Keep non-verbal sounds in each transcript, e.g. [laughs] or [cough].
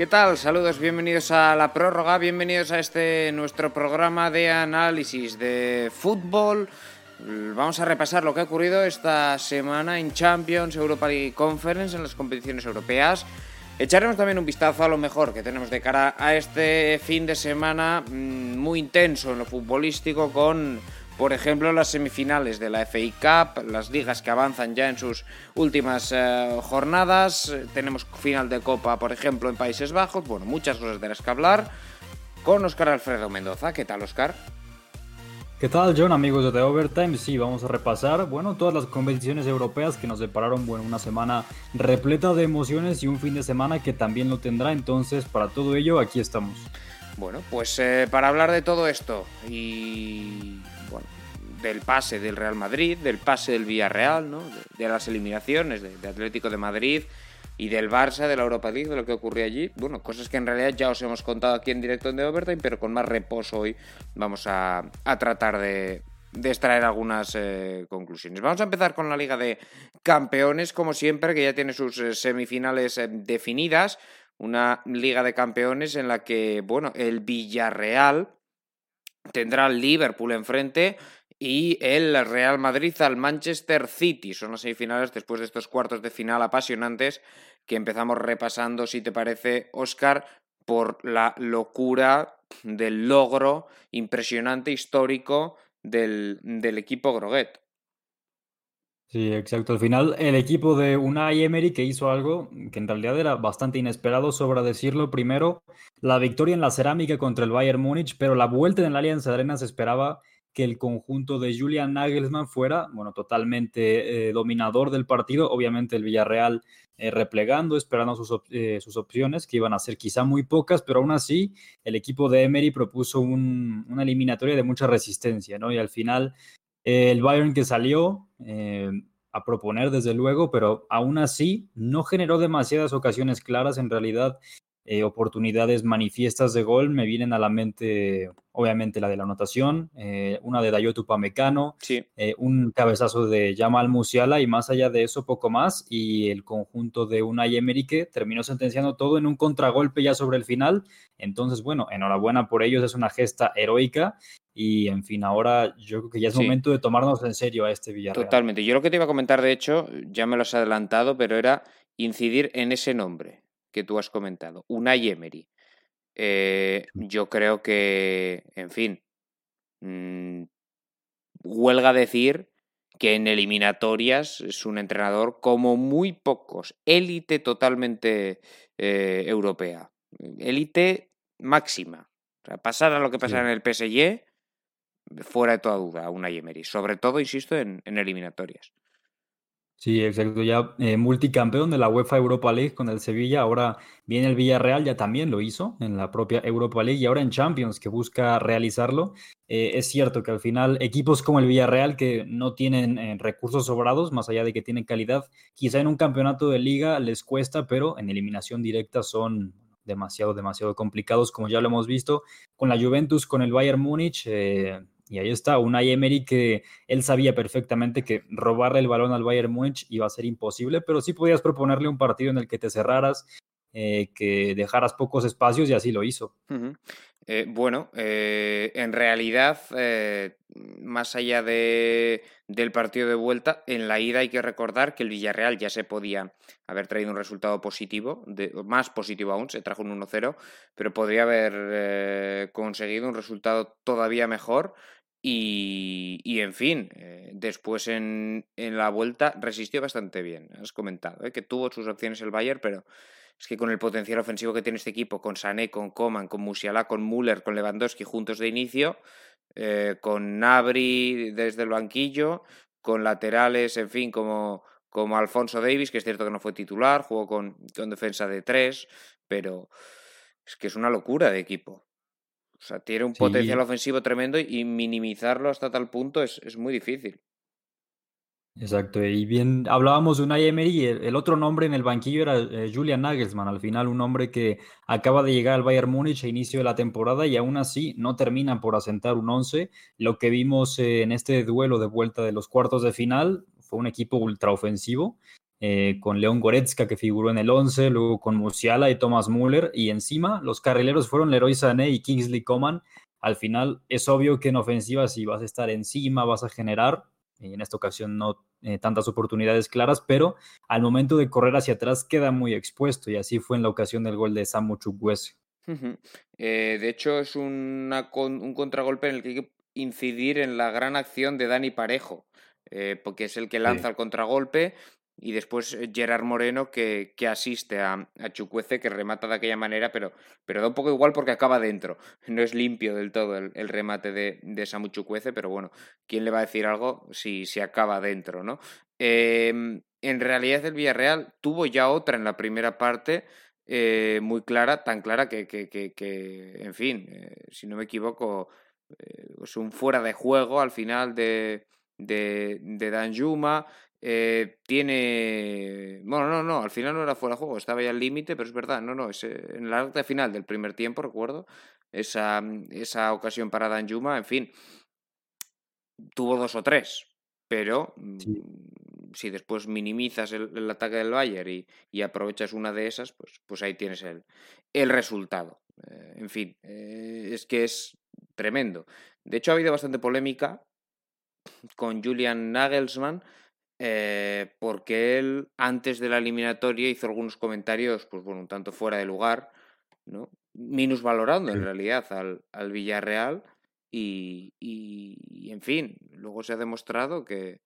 ¿Qué tal? Saludos, bienvenidos a la prórroga, bienvenidos a este nuestro programa de análisis de fútbol. Vamos a repasar lo que ha ocurrido esta semana en Champions, Europa League Conference, en las competiciones europeas. Echaremos también un vistazo a lo mejor que tenemos de cara a este fin de semana mm, muy intenso en lo futbolístico con por ejemplo, las semifinales de la FA Cup, las ligas que avanzan ya en sus últimas eh, jornadas. Tenemos final de Copa, por ejemplo, en Países Bajos. Bueno, muchas cosas de las que hablar. Con Oscar Alfredo Mendoza. ¿Qué tal, Oscar? ¿Qué tal, John, amigos de The Overtime? Sí, vamos a repasar, bueno, todas las competiciones europeas que nos separaron, bueno, una semana repleta de emociones y un fin de semana que también lo tendrá. Entonces, para todo ello, aquí estamos. Bueno, pues eh, para hablar de todo esto y del pase del Real Madrid, del pase del Villarreal, ¿no? de, las eliminaciones de, Atlético de Madrid y del Barça, de la Europa League, de lo que ocurrió allí. Bueno, cosas que en realidad ya os hemos contado aquí en directo en The Overtime, pero con más reposo hoy vamos a, tratar de, extraer algunas eh, conclusiones. Vamos a empezar con la Liga de Campeones, como siempre, que ya tiene sus eh, semifinales eh, definidas. Una Liga de Campeones en la que, bueno, el Villarreal tendrá al Liverpool enfrente y el Real Madrid al Manchester City. Son las semifinales después de estos cuartos de final apasionantes que empezamos repasando, si te parece, Oscar, por la locura del logro impresionante histórico del, del equipo Groguet. Sí, exacto. Al final, el equipo de Unai Emery que hizo algo que en realidad era bastante inesperado, sobra decirlo. Primero, la victoria en la cerámica contra el Bayern Múnich, pero la vuelta en la Alianza Arena se esperaba que el conjunto de Julian Nagelsmann fuera, bueno, totalmente eh, dominador del partido. Obviamente el Villarreal eh, replegando, esperando sus, eh, sus, opciones, que iban a ser quizá muy pocas, pero aún así el equipo de Emery propuso una eliminatoria de mucha resistencia, ¿no? Y al final el Bayern que salió a proponer, desde luego, pero aún así no generó demasiadas ocasiones claras. En realidad, eh, oportunidades manifiestas de gol me vienen a la mente, obviamente, la de la anotación, eh, una de Dayotu Pamecano, un cabezazo de Jamal Musiala y más allá de eso, poco más. Y el conjunto de Unai Emery que terminó sentenciando todo en un contragolpe ya sobre el final. Entonces, bueno, enhorabuena por ellos, es una gesta heroica y en fin, ahora yo creo que ya es momento de tomarnos en serio a este Villarreal. Totalmente. Yo lo que te iba a comentar, de hecho, ya me lo has adelantado, pero era incidir en ese nombre que tú has comentado, Unai Emery. Eh, yo creo que, en fin, mmm, huelga decir que en eliminatorias es un entrenador como muy pocos, élite totalmente eh, europea, élite máxima. O sea, pasar a lo que pasa en el PSG, fuera de toda duda, una Emery. Sobre todo, insisto, en, eliminatorias. Sí, exacto. Ya eh, multicampeón de la UEFA Europa League con el Sevilla. Ahora viene el Villarreal, ya también lo hizo en la propia Europa League y ahora en Champions, que busca realizarlo. Eh, es cierto que al final equipos como el Villarreal, que no tienen eh, recursos sobrados, más allá de que tienen calidad, quizá en un campeonato de liga les cuesta, pero en eliminación directa son demasiado, demasiado complicados, como ya lo hemos visto con la Juventus, con el Bayern Múnich. Y ahí está, una Emery que él sabía perfectamente que robarle el balón al Bayern Múnich iba a ser imposible, pero sí podías proponerle un partido en el que te cerraras, eh, que dejaras pocos espacios y así lo hizo. Eh, bueno, eh, en realidad, más allá de, del partido de vuelta, en la ida hay que recordar que el Villarreal ya se podía haber traído un resultado positivo, más positivo aún, se trajo un 1-0, pero podría haber conseguido un resultado todavía mejor y, en fin, eh, después en, en, la vuelta resistió bastante bien. Has comentado ¿eh? que tuvo sus opciones el Bayern, pero es que con el potencial ofensivo que tiene este equipo, con Sané, con Coman, con Musiala, con Müller, con Lewandowski juntos de inicio, eh, con Nabri desde el banquillo, con laterales, en fin, como, como Alfonso Davis, que es cierto que no fue titular, jugó con, con defensa de tres, pero es que es una locura de equipo. O sea, tiene un potencial ofensivo tremendo y minimizarlo hasta tal punto es, muy difícil. Exacto, y bien, hablábamos de Unai Emery y el, otro nombre en el banquillo era eh, Julian Nagelsmann, al final un hombre que acaba de llegar al Bayern Múnich a inicio de la temporada y aún así no termina por asentar un 11. Lo que vimos eh, en este duelo de vuelta de los cuartos de final fue un equipo ultraofensivo eh, con León Goretzka que figuró en el 11, luego con Musiala y Thomas Müller y encima los carrileros fueron Leroy Sané y Kingsley Coman. Al final es obvio que en ofensiva si vas a estar encima, vas a generar, en esta ocasión no eh, tantas oportunidades claras, pero al momento de correr hacia atrás queda muy expuesto y así fue en la ocasión del gol de Samu Chukwueze. Eh, de hecho es un contragolpe en el que hay que incidir en la gran acción de Dani Parejo, porque es el que lanza el contragolpe y después eh, Gerard Moreno que, que asiste a, Chucuece, que remata de aquella manera, pero, pero da un poco igual porque acaba dentro. [laughs] No es limpio del todo el, el remate de, de, Samu Chucuece, pero bueno, ¿quién le va a decir algo si, si acaba dentro, no? Eh, en realidad el Villarreal tuvo ya otra en la primera parte, eh, muy clara, tan clara que, que, que, en fin, eh, si no me equivoco, es un fuera de juego al final de, de, de Dan Juma, eh, tiene. Bueno, no, no, al final no era fuera de juego, estaba ya al límite, pero es verdad, no, no, es eh, en la recta final del primer tiempo, recuerdo, esa, esa ocasión para Dan Yuma, en fin, tuvo dos o tres, pero mm, si después minimizas el, ataque del Bayern y, y, aprovechas una de esas, pues, pues ahí tienes el, el resultado. Eh, en fin, es que es tremendo. De hecho, ha habido bastante polémica con Julian Nagelsmann eh, porque él antes de la eliminatoria hizo algunos comentarios, pues bueno, un tanto fuera de lugar, ¿no? valorando en realidad al, al Villarreal y, y, en fin, luego se ha demostrado que,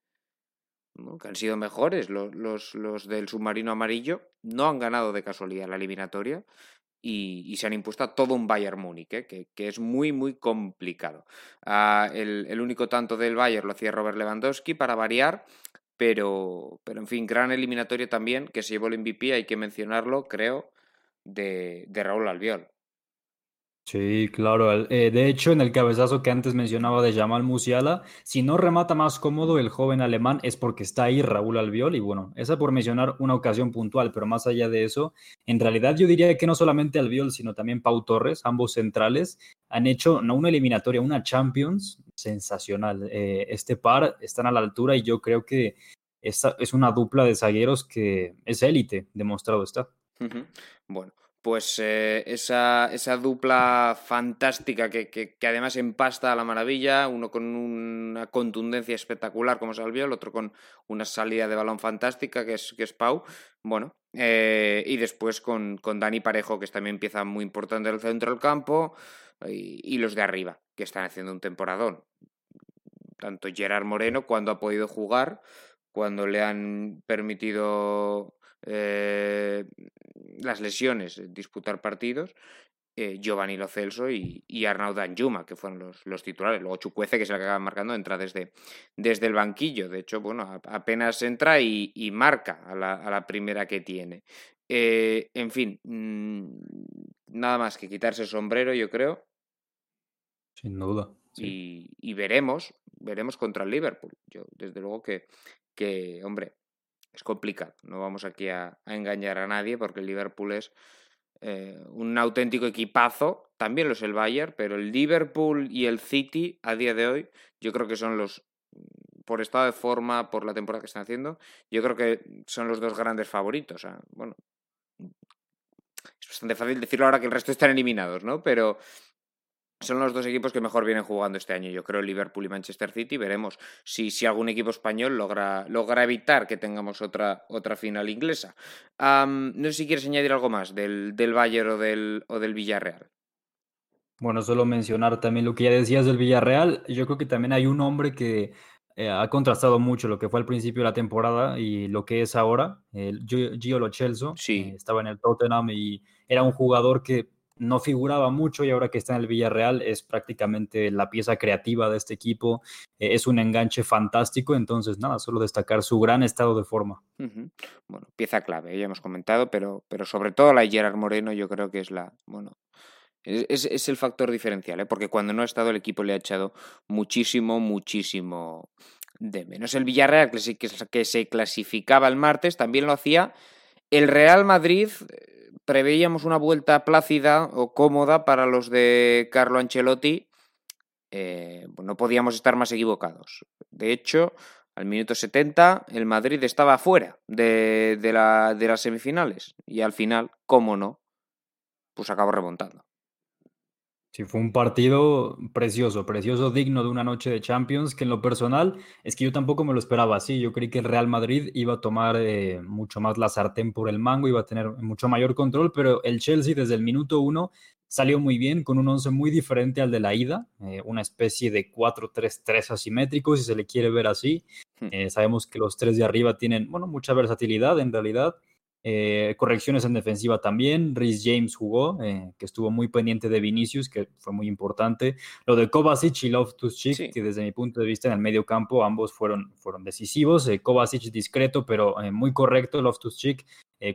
que han sido mejores. Los, los, los, del submarino amarillo no han ganado de casualidad la eliminatoria y, y se han impuesto a todo un Bayern Múnich, ¿eh? que, que, es muy, muy complicado. Ah, el, el, único tanto del Bayern lo hacía Robert Lewandowski para variar pero, pero en fin, gran eliminatorio también, que se llevó el MVP, hay que mencionarlo, creo, de, de Raúl Albiol. Sí, claro. Eh, de hecho, en el cabezazo que antes mencionaba de Jamal Musiala, si no remata más cómodo el joven alemán es porque está ahí Raúl Albiol. Y bueno, esa por mencionar una ocasión puntual, pero más allá de eso, en realidad yo diría que no solamente Albiol, sino también Pau Torres, ambos centrales, han hecho no una eliminatoria, una Champions sensacional. Eh, este par están a la altura y yo creo que esta es una dupla de zagueros que es élite, demostrado está. Bueno, pues eh, esa, esa, dupla fantástica que, que, además empasta a la maravilla, uno con una contundencia espectacular como Salvio, el otro con una salida de balón fantástica que es, que es Pau, bueno, eh, y después con, con Dani Parejo, que es también pieza muy importante del centro del campo, y, y los de arriba, que están haciendo un temporadón. Tanto Gerard Moreno, cuando ha podido jugar, cuando le han permitido eh, las lesiones, disputar partidos, eh, Giovanni Lo Celso y, y Arnaud Danjuma, que fueron los, los, titulares. Luego Chucuece, que es el que acaba marcando, entra desde, desde el banquillo. De hecho, bueno, apenas entra y, y marca a la, a la, primera que tiene. Eh, en fin, mmm, nada más que quitarse el sombrero, yo creo. Sin duda. Sí. Y, y, veremos, veremos contra el Liverpool. Yo, desde luego que, que hombre, es complicado. No vamos aquí a, engañar a nadie porque el Liverpool es eh, un auténtico equipazo. También lo es el Bayern, pero el Liverpool y el City a día de hoy yo creo que son los, por estado de forma, por la temporada que están haciendo, yo creo que son los dos grandes favoritos. Bueno, es bastante fácil decirlo ahora que el resto están eliminados, ¿no? Pero son los dos equipos que mejor vienen jugando este año. Yo creo Liverpool y Manchester City. Veremos si, si algún equipo español logra, logra evitar que tengamos otra, otra final inglesa. Um, no sé si quieres añadir algo más del, del Bayern o del, o del Villarreal. Bueno, solo mencionar también lo que ya decías del Villarreal. Yo creo que también hay un hombre que eh, ha contrastado mucho lo que fue al principio de la temporada y lo que es ahora. El Gio Lo Celso. Sí. Eh, estaba en el Tottenham y era un jugador que no figuraba mucho y ahora que está en el Villarreal es prácticamente la pieza creativa de este equipo, eh, es un enganche fantástico, entonces nada, solo destacar su gran estado de forma. Bueno, pieza clave, ya hemos comentado, pero, pero sobre todo la Gerard Moreno yo creo que es la, bueno, es, es el factor diferencial, ¿eh? porque cuando no ha estado el equipo le ha echado muchísimo, muchísimo de menos. El Villarreal, que que se clasificaba el martes, también lo hacía el Real Madrid preveíamos una vuelta plácida o cómoda para los de Carlo Ancelotti, eh, no podíamos estar más equivocados. De hecho, Al minuto 70 el Madrid estaba fuera de, de las semifinales y al final, cómo no, pues acabó remontando. Sí, fue un partido precioso, precioso, digno de una noche de Champions, que en lo personal es que yo tampoco me lo esperaba así. Yo creí que el Real Madrid iba a tomar eh, mucho más la sartén por el mango, iba a tener mucho mayor control, pero el Chelsea desde el minuto uno salió muy bien, con un once muy diferente al de la ida, eh, una especie de 4-3-3 asimétrico, si se le quiere ver así. Hmm. Eh, sabemos que los tres de arriba tienen, bueno, mucha versatilidad en realidad. Eh, correcciones en defensiva también. Rhys James jugó, eh, que estuvo muy pendiente de Vinicius, que fue muy importante. Lo de Kovacic y Loftus-Cheek, que desde mi punto de vista en el medio campo ambos fueron, fueron decisivos. Eh, Kovacic discreto, pero muy correcto. Loftus-Cheek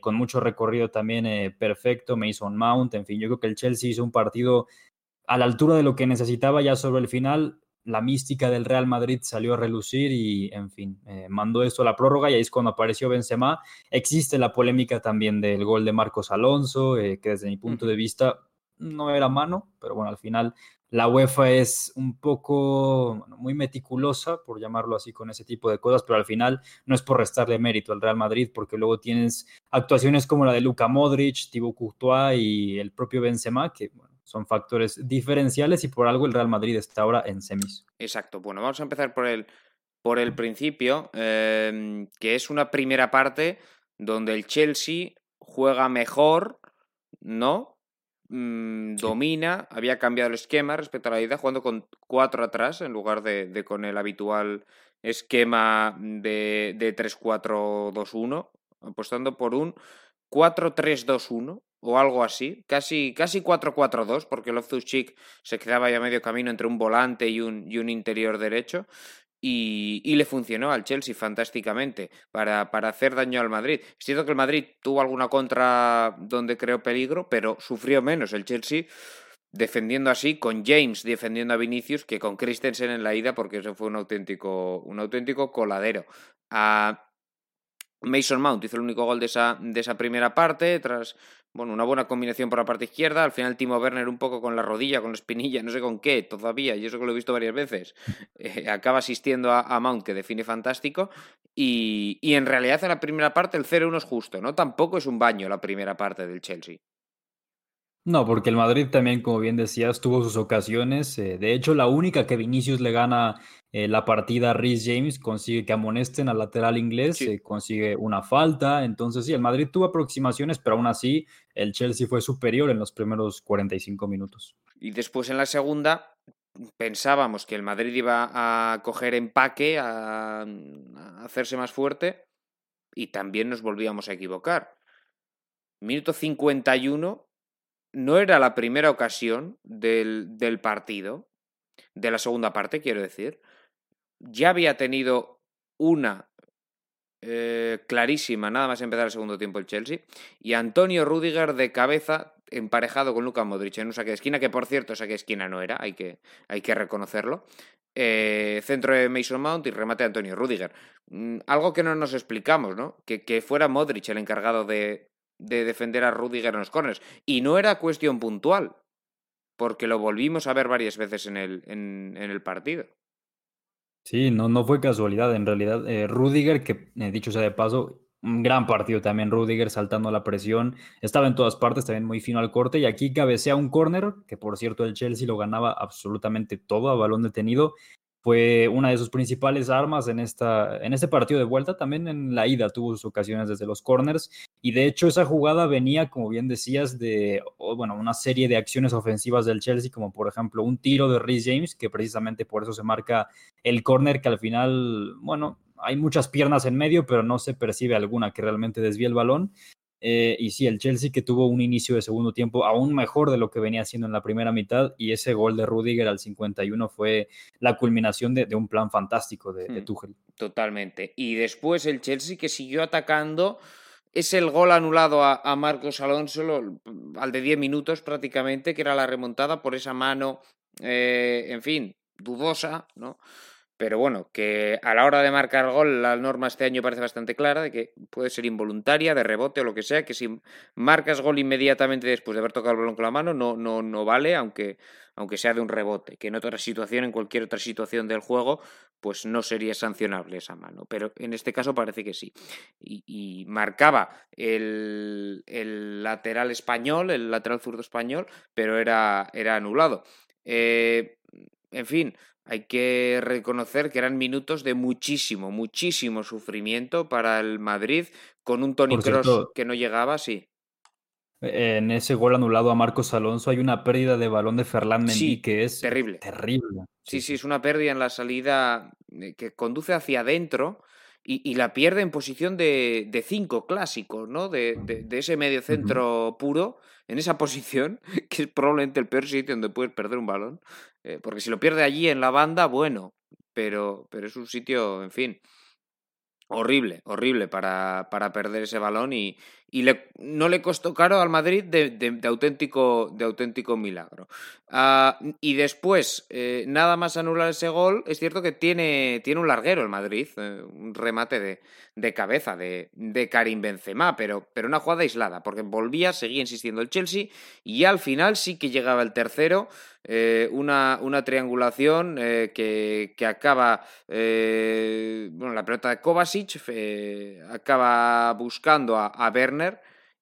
con mucho recorrido también perfecto. Mason Mount, en fin, yo creo que el Chelsea hizo un partido a la altura de lo que necesitaba ya sobre el final la mística del Real Madrid salió a relucir y, en fin, eh, mandó esto a la prórroga y ahí es cuando apareció Benzema. Existe la polémica también del gol de Marcos Alonso, eh, que desde mi punto de vista no era mano, pero bueno, al final la UEFA es un poco muy meticulosa, por llamarlo así, con ese tipo de cosas, pero al final no es por restarle mérito al Real Madrid, porque luego tienes actuaciones como la de Luka Modric, Thibaut Courtois y el propio Benzema, que bueno, son factores diferenciales y por algo el Real Madrid está ahora en semis. Exacto. Bueno, vamos a empezar por el, por el principio, em, que es una primera parte donde el Chelsea juega mejor, ¿no? Mm, domina, había cambiado el esquema respecto a la ida, jugando con cuatro atrás en lugar de, con el habitual esquema de, de 3-4-2-1, apostando por un 4-3-2-1, o algo así, casi, casi 4-4-2, porque Loftus Cheek se quedaba ya medio camino entre un volante y un, y un interior derecho. Y, y, le funcionó al Chelsea fantásticamente para, para, hacer daño al Madrid. Es cierto que el Madrid tuvo alguna contra donde creó peligro, pero sufrió menos el Chelsea defendiendo así, con James defendiendo a Vinicius, que con Christensen en la ida, porque eso fue un auténtico, un auténtico coladero. A Mason Mount hizo el único gol de esa, de esa primera parte, tras bueno, una buena combinación por la parte izquierda. Al final, Timo Werner un poco con la rodilla, con la espinilla, no sé con qué todavía, y eso que lo he visto varias veces. [laughs] Eh, acaba asistiendo a, Mount, que define fantástico. Y, en realidad, en la primera parte, el 0-1 es justo, ¿no? Tampoco es un baño la primera parte del Chelsea. No, porque el Madrid también, como bien decías, tuvo sus ocasiones. Eh, de hecho, la única que Vinicius le gana eh, la partida a Rhys James consigue que amonesten al lateral inglés, eh, consigue una falta. Entonces, sí, el Madrid tuvo aproximaciones, pero aún así el Chelsea fue superior en los primeros 45 minutos. Y después en la segunda pensábamos que el Madrid iba a coger empaque, a, a hacerse más fuerte, y también nos volvíamos a equivocar. Minuto 51 no era la primera ocasión del, del, partido, de la segunda parte, quiero decir. Ya había tenido una eh, clarísima, nada más empezar el segundo tiempo el Chelsea, y Antonio Rudiger de cabeza emparejado con Luka Modric en un saque de esquina, que por cierto saque de esquina no era, hay que, hay que reconocerlo. Eh, centro de Mason Mount y remate de Antonio Rudiger. Mm, algo que no nos explicamos, ¿no? Que, que fuera Modric el encargado de, de defender a Rudiger en los corners. Y no era cuestión puntual, porque lo volvimos a ver varias veces en el, en, el partido. Sí, no, no fue casualidad. En realidad, eh, Rudiger, que eh, dicho sea de paso, un gran partido también, Rudiger saltando la presión, estaba en todas partes, también muy fino al corte, y aquí cabecea un corner, que por cierto el Chelsea lo ganaba absolutamente todo a balón detenido, fue una de sus principales armas en, esta, en este partido de vuelta. También en la ida tuvo sus ocasiones desde los corners. Y de hecho esa jugada venía, como bien decías, de bueno, una serie de acciones ofensivas del Chelsea, como por ejemplo un tiro de Rhys James, que precisamente por eso se marca el corner, que al final, bueno, hay muchas piernas en medio, pero no se percibe alguna que realmente desvíe el balón. Eh, y sí, el Chelsea que tuvo un inicio de segundo tiempo aún mejor de lo que venía haciendo en la primera mitad y ese gol de Rudiger al 51 fue la culminación de, un plan fantástico de, hmm, Tuchel. Totalmente. Y después el Chelsea que siguió atacando es el gol anulado a, Marcos Alonso al de 10 minutos prácticamente, que era la remontada por esa mano, eh, en fin, dudosa, ¿no? Pero bueno, que a la hora de marcar gol la norma este año parece bastante clara, de que puede ser involuntaria, de rebote o lo que sea, que si marcas gol inmediatamente después de haber tocado el balón con la mano no, no, no vale, aunque, aunque sea de un rebote, que en otra situación, en cualquier otra situación del juego, pues no sería sancionable esa mano, pero en este caso parece que sí. Y, marcaba el, el, lateral español, el lateral zurdo español, pero era, era anulado. Eh, en fin, hay que reconocer que eran minutos de muchísimo, muchísimo sufrimiento para el Madrid, con un Tony Cross que no llegaba, sí. En ese gol anulado a Marcos Alonso hay una pérdida de balón de Ferland Mendy que es terrible. terrible. Sí, sí, es una pérdida en la salida eh, que conduce hacia adentro y, la pierde en posición de, cinco clásico, ¿no? De, ese medio centro puro, en esa [laughs] posición, que es probablemente el peor sitio donde puedes perder un balón. Eh, porque si lo pierde allí en la banda, bueno, pero, pero es un sitio, en fin, horrible, horrible para, para perder ese balón y, y le, no le costó caro al Madrid de, de, auténtico, de auténtico milagro. Ah, y después, eh, nada más anular ese gol, es cierto que tiene, tiene un larguero el Madrid, eh, un remate de, de cabeza de, de, Karim Benzema, pero, pero una jugada aislada, porque volvía, seguía insistiendo el Chelsea y al final sí que llegaba el tercero, eh, una, una, triangulación que, que, acaba, bueno, la pelota de Kovacic acaba buscando a, a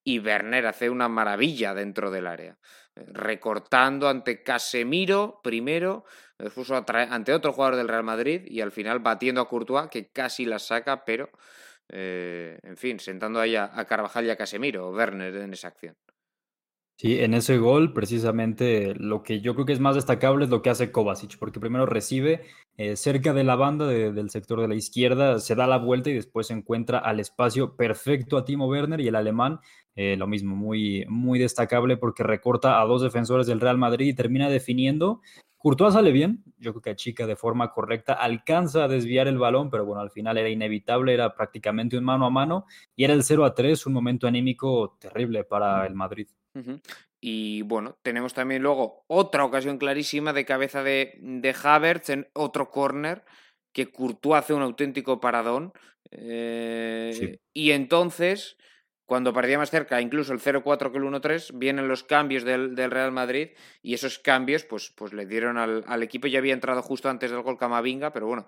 y Werner hace una maravilla dentro del área, eh, recortando ante Casemiro primero, después ante otro jugador del Real Madrid y al final batiendo a Courtois que casi la saca, pero eh, en fin, sentando ahí a, Carvajal y a Casemiro, Werner en esa acción. Sí, en ese gol, precisamente lo que yo creo que es más destacable es lo que hace Kovacic, porque primero recibe eh, cerca de la banda del sector de la izquierda, se da la vuelta y después encuentra al espacio perfecto a Timo Werner y el alemán, eh, lo mismo, muy, muy destacable porque recorta a dos defensores del Real Madrid y termina definiendo. Courtois sale bien, yo creo que achica de forma correcta, alcanza a desviar el balón, pero bueno, al final era inevitable, era prácticamente un mano a mano y era el 0 a 3, un momento anímico terrible para el Madrid. Y bueno, tenemos también luego otra ocasión clarísima de cabeza de, de Havertz en otro corner que Courtois hace un auténtico paradón. Eh, y entonces, cuando parecía más cerca, incluso el 0-4 que el 1-3, vienen los cambios del, del, Real Madrid y esos cambios pues, pues le dieron al, al, equipo. Ya había entrado justo antes del gol Camavinga, pero bueno,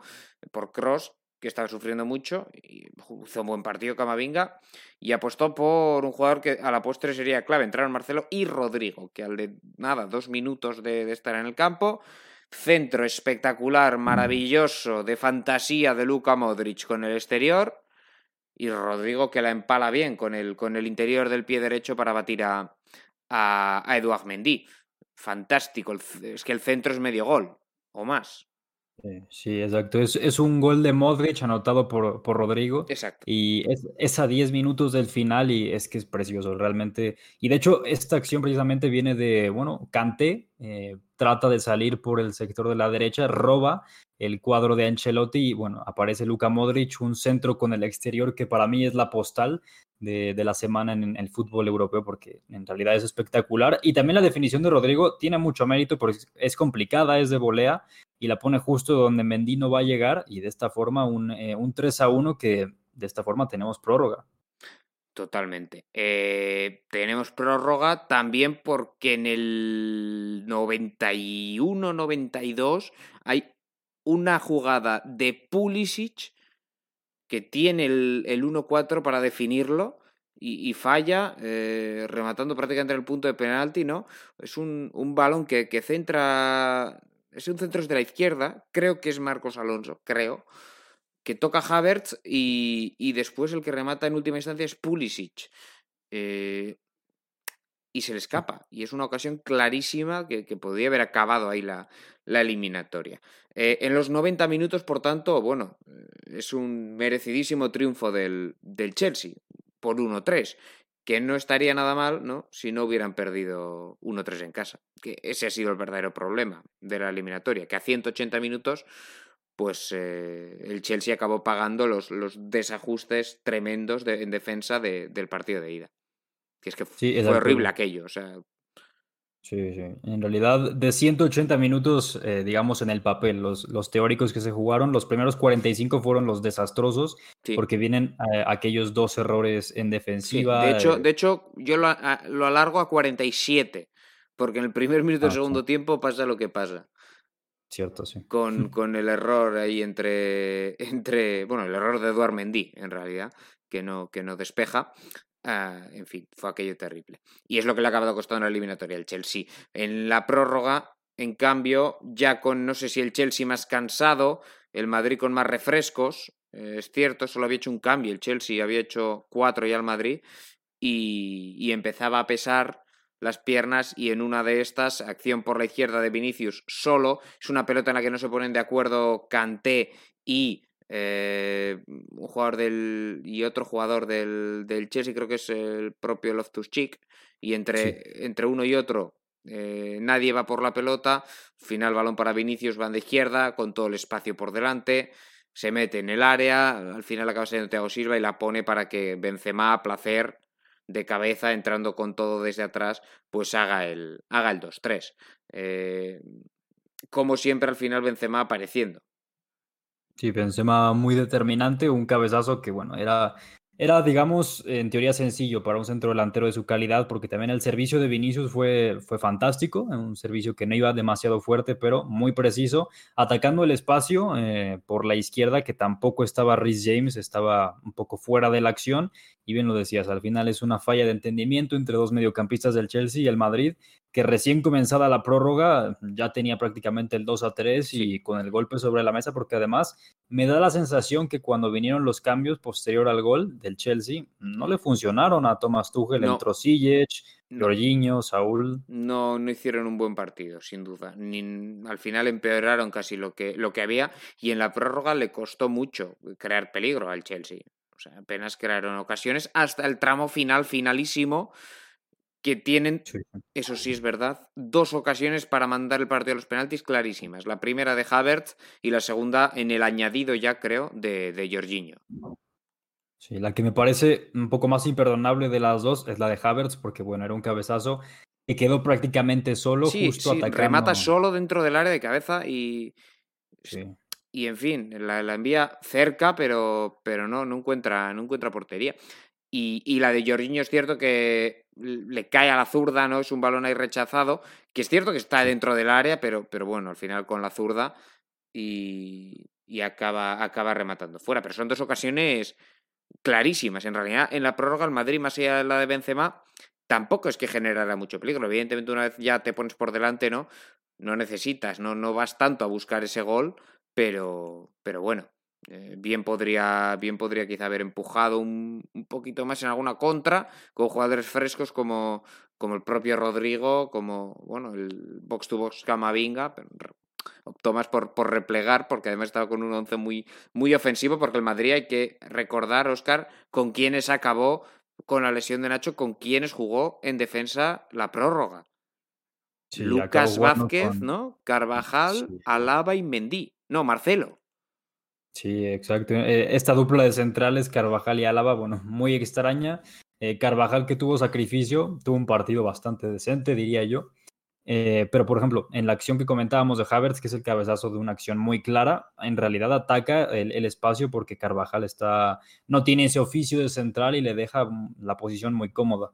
por Cross que estaba sufriendo mucho, y hizo un buen partido Camavinga y apostó por un jugador que a la postre sería clave. Entraron Marcelo y Rodrigo, que al de nada, dos minutos de, estar en el campo, centro espectacular, maravilloso, de fantasía de Luka Modric con el exterior y Rodrigo que la empala bien con el, con el interior del pie derecho para batir a, a, a Eduard Mendy. Fantástico, es que el centro es medio gol o más. Sí, exacto. Es, es, un gol de Modric anotado por, por Rodrigo. Exacto. Y es, es, a 10 minutos del final y es que es precioso, realmente. Y de hecho, esta acción precisamente viene de, bueno, Kanté eh, trata de salir por el sector de la derecha, roba el cuadro de Ancelotti y, bueno, aparece Luka Modric, un centro con el exterior que para mí es la postal de, la semana en, el fútbol europeo porque en realidad es espectacular. Y también la definición de Rodrigo tiene mucho mérito porque es complicada, es de volea y la pone justo donde Mendy no va a llegar y de esta forma un, eh, un 3 a 1 que de esta forma tenemos prórroga. Totalmente. Eh, tenemos prórroga también porque en el 91-92 hay una jugada de Pulisic que tiene el, el 1-4 para definirlo y, falla, eh, rematando prácticamente en el punto de penalti, ¿no? Es un, un balón que, que centra es un centro de la izquierda, creo que es Marcos Alonso, creo, que toca Havertz y, después el que remata en última instancia es Pulisic. Eh, y se le escapa. Y es una ocasión clarísima que, podría haber acabado ahí la, la eliminatoria. Eh, en los 90 minutos, por tanto, bueno, es un merecidísimo triunfo del, del Chelsea por 1-3 que no estaría nada mal, ¿no? Si no hubieran perdido 1-3 en casa. Que ese ha sido el verdadero problema de la eliminatoria, que a 180 minutos, pues eh, el Chelsea acabó pagando los, los desajustes tremendos en defensa del partido de ida. Que es que fue horrible aquello, o sea. Sí, sí. En realidad, de 180 minutos, eh, digamos, en el papel, los, los, teóricos que se jugaron, los primeros 45 fueron los desastrosos, porque vienen eh, aquellos dos errores en defensiva. De, hecho, de hecho, yo lo, lo, alargo a 47, porque en el primer minuto del ah, segundo tiempo pasa lo que pasa. Cierto, sí. Con, [laughs] con el error ahí entre, entre. Bueno, el error de Eduard Mendy, en realidad, que no, que no despeja. Ah, en fin, fue aquello terrible. Y es lo que le ha acabado costando la eliminatoria el Chelsea. En la prórroga, en cambio, ya con no sé si el Chelsea más cansado, el Madrid con más refrescos, eh, es cierto, solo había hecho un cambio, el Chelsea había hecho cuatro ya al Madrid y, y empezaba a pesar las piernas y en una de estas, acción por la izquierda de Vinicius solo, es una pelota en la que no se ponen de acuerdo Kanté y eh, un jugador del y otro jugador del, del, Chelsea, creo que es el propio Loftus Cheek, y entre, entre uno y otro eh, nadie va por la pelota, final balón para Vinicius, van de izquierda, con todo el espacio por delante, se mete en el área, al final acaba siendo Thiago Silva y la pone para que Benzema, a placer, de cabeza, entrando con todo desde atrás, pues haga el, haga el 2-3. Eh, como siempre, al final Benzema apareciendo. Sí, Benzema muy determinante, un cabezazo que, bueno, era, era, digamos, en teoría sencillo para un centro delantero de su calidad, porque también el servicio de Vinicius fue, fue fantástico, un servicio que no iba demasiado fuerte, pero muy preciso, atacando el espacio eh, por la izquierda, que tampoco estaba Rhys James, estaba un poco fuera de la acción, y bien lo decías, al final es una falla de entendimiento entre dos mediocampistas del Chelsea y el Madrid, que recién comenzada la prórroga ya tenía prácticamente el 2 a 3 y con el golpe sobre la mesa, porque además me da la sensación que cuando vinieron los cambios posterior al gol del Chelsea, no le funcionaron a Thomas Tuchel, no. entró Ziyech, Jorginho, Saúl. No, no hicieron un buen partido, sin duda. Ni, al final empeoraron casi lo que, lo que había y en la prórroga le costó mucho crear peligro al Chelsea. O sea, apenas crearon ocasiones hasta el tramo final, finalísimo, que tienen, eso sí es verdad, dos ocasiones para mandar el partido a los penaltis clarísimas. La primera de Havertz y la segunda en el añadido ya, creo, de, de Jorginho. Sí, la que me parece un poco más imperdonable de las dos es la de Havertz, porque bueno, era un cabezazo que quedó prácticamente solo, justo sí, Remata solo dentro del área de cabeza y. Y en fin, la, la, envía cerca, pero, pero no, no encuentra, no encuentra portería. Y, y, la de Jorginho es cierto que le cae a la zurda, ¿no? Es un balón ahí rechazado, que es cierto que está dentro del área, pero, pero bueno, al final con la zurda y, y acaba, acaba rematando fuera. Pero son dos ocasiones clarísimas. En realidad, en la prórroga, el Madrid, más allá de la de Benzema, tampoco es que generara mucho peligro. Evidentemente, una vez ya te pones por delante, ¿no? No necesitas, no, no vas tanto a buscar ese gol, pero, pero bueno, eh, bien, podría, bien podría quizá haber empujado un, un, poquito más en alguna contra con jugadores frescos como, como el propio Rodrigo, como bueno, el box to box Camavinga, pero optó más por, por replegar porque además estaba con un once muy, muy ofensivo porque el Madrid hay que recordar, Oscar, con quienes acabó con la lesión de Nacho, con quienes jugó en defensa la prórroga. Sí, Lucas Vázquez, con... ¿no? Carvajal, sí. Alaba y Mendy. No, Marcelo. Sí, exacto. Eh, esta dupla de centrales, Carvajal y Álava, bueno, muy extraña. Eh, Carvajal que tuvo sacrificio, tuvo un partido bastante decente, diría yo. Eh, pero, por ejemplo, en la acción que comentábamos de Havertz, que es el cabezazo de una acción muy clara, en realidad ataca el, espacio porque Carvajal está, no tiene ese oficio de central y le deja la posición muy cómoda.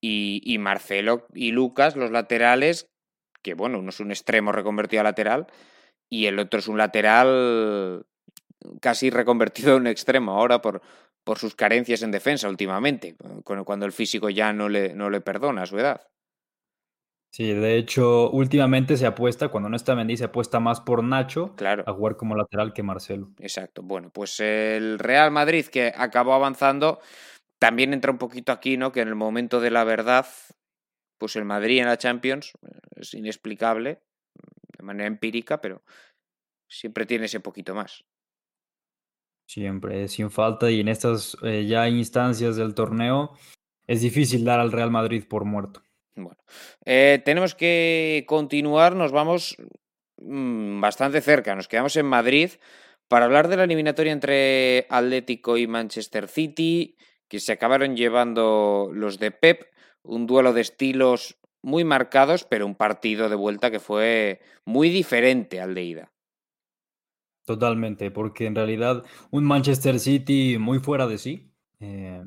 y, y Marcelo y Lucas, los laterales, que bueno, uno es un extremo reconvertido a lateral, y el otro es un lateral casi reconvertido en un extremo ahora por, por sus carencias en defensa últimamente, cuando el físico ya no le, no le perdona a su edad. Sí, de hecho, últimamente se apuesta, cuando no está Mendy, se apuesta más por Nacho claro. a jugar como lateral que Marcelo. Exacto. Bueno, pues el Real Madrid, que acabó avanzando, también entra un poquito aquí, ¿no? Que en el momento de la verdad, pues el Madrid en la Champions eh, es inexplicable, manera empírica, pero siempre tiene ese poquito más. Siempre, sin falta, y en estas eh, ya instancias del torneo es difícil dar al Real Madrid por muerto. Bueno, eh, tenemos que continuar, nos vamos mmm, bastante cerca, nos quedamos en Madrid para hablar de la eliminatoria entre Atlético y Manchester City, que se acabaron llevando los de Pep, un duelo de estilos muy marcados, pero un partido de vuelta que fue muy diferente al de ida. Totalmente, porque en realidad un Manchester City muy fuera de sí. Eh,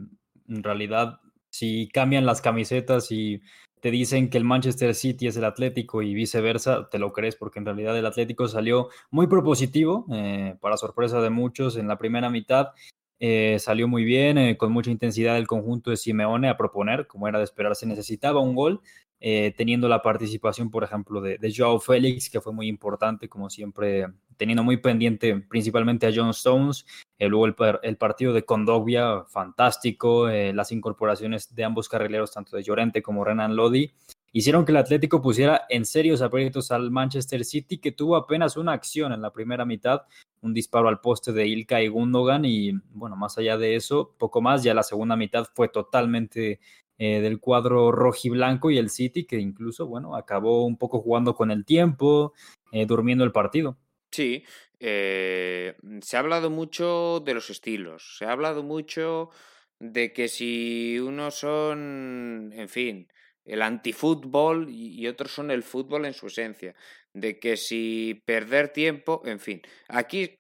en realidad, si cambian las camisetas y te dicen que el Manchester City es el Atlético y viceversa, te lo crees porque en realidad el Atlético salió muy propositivo, eh, para sorpresa de muchos en la primera mitad. Eh, salió muy bien, con mucha intensidad el conjunto de Simeone a proponer, como era de esperarse, necesitaba un gol, eh, teniendo la participación, por ejemplo, de, de, Joao Félix, que fue muy importante, como siempre, teniendo muy pendiente principalmente a John Stones, eh, luego el, partido de Condovia, fantástico, eh, las incorporaciones de ambos carrileros, tanto de Llorente como Renan Lodi, hicieron que el Atlético pusiera en serios aprietos al Manchester City, que tuvo apenas una acción en la primera mitad, un disparo al poste de Ilka y Gundogan, y bueno, más allá de eso, poco más, ya la segunda mitad fue totalmente eh, del cuadro rojiblanco y el City, que incluso, bueno, acabó un poco jugando con el tiempo, eh, durmiendo el partido. Sí, eh, se ha hablado mucho de los estilos, se ha hablado mucho de que si unos son, en fin, el antifútbol y otros son el fútbol en su esencia, de que si perder tiempo, en fin, aquí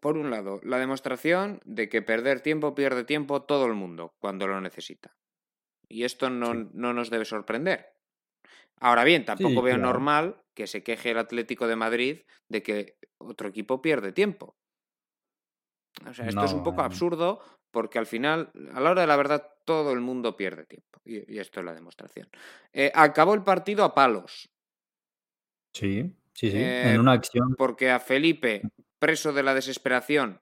por un lado, la demostración de que perder tiempo pierde tiempo todo el mundo cuando lo necesita. Y esto no, no nos debe sorprender. Ahora bien, tampoco veo normal que se queje el Atlético de Madrid de que otro equipo pierde tiempo. O sea, esto es un poco absurdo porque al final, a la hora de la verdad, todo el mundo pierde tiempo. Y, esto es la demostración. Eh, acabó el partido a palos. Sí, sí, sí. en eh, una acción. Porque a Felipe, preso de la desesperación,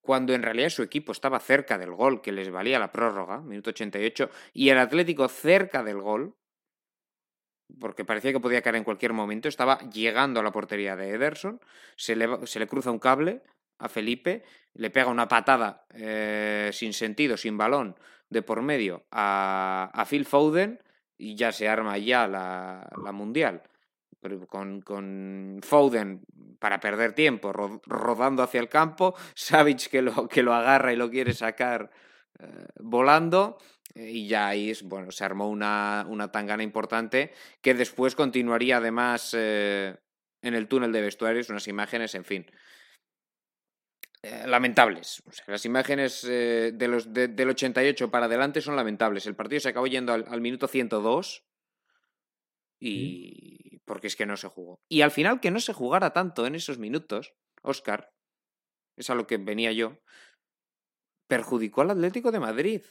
cuando en realidad su equipo estaba cerca del gol que les valía la prórroga, minuto 88, y el Atlético cerca del gol, porque parecía que podía caer en cualquier momento, estaba llegando a la portería de Ederson, se le, se le cruza un cable a Felipe, le pega una patada eh, sin sentido, sin balón, de por medio a, a Phil Foden y ya se arma ya la, la mundial con, con Foden para perder tiempo, rodando hacia el campo, [laughs] Savic que lo, que lo agarra y lo quiere sacar eh, volando, eh, y ya ahí bueno, se armó una, una tangana importante que después continuaría además en el túnel de vestuarios, unas imágenes, en fin. Lamentables. las imágenes de los, del 88 para adelante son lamentables. El partido se acabó yendo al, al minuto 102 y, porque es que no se jugó. Y al final que no se jugara tanto en esos minutos, Oscar, es a lo que venía yo, perjudicó al Atlético de Madrid.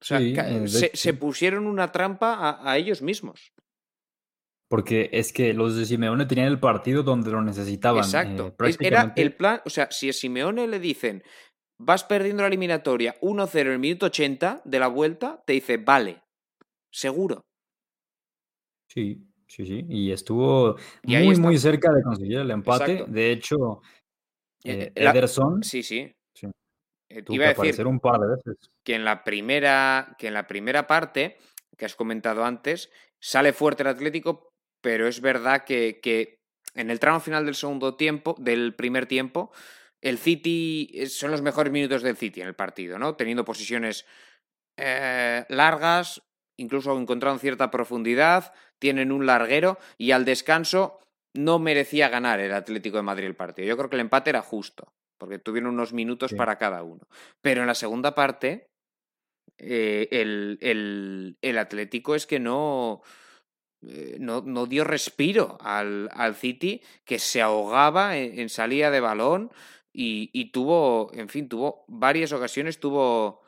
O sea, eh, se, pusieron una trampa a, ellos mismos. Porque es que los de Simeone tenían el partido donde lo necesitaban. Exacto. Eh, era el plan, o sea, si a Simeone le dicen, vas perdiendo la eliminatoria 1-0 en el minuto 80 de la vuelta, te dice, vale, seguro. Sí, Sí, sí, y estuvo muy, muy cerca de conseguir el empate. De hecho, eh, eh Ederson. Sí, sí. Eh, tuvo Iba a decir un par de veces. Que en la primera, que en la primera parte, que has comentado antes, sale fuerte el Atlético, pero es verdad que, que en el tramo final del segundo tiempo, del primer tiempo, el City eh, son los mejores minutos del City en el partido, ¿no? Teniendo posiciones largas, incluso encontraron cierta profundidad, tienen un larguero y al descanso no merecía ganar el Atlético de Madrid el partido. Yo creo que el empate era justo, porque tuvieron unos minutos para cada uno. Pero en la segunda parte, eh, el, el, Atlético es que no, eh, no, no, dio respiro al, al, City, que se ahogaba en, salida de balón y, y, tuvo, en fin, tuvo varias ocasiones, tuvo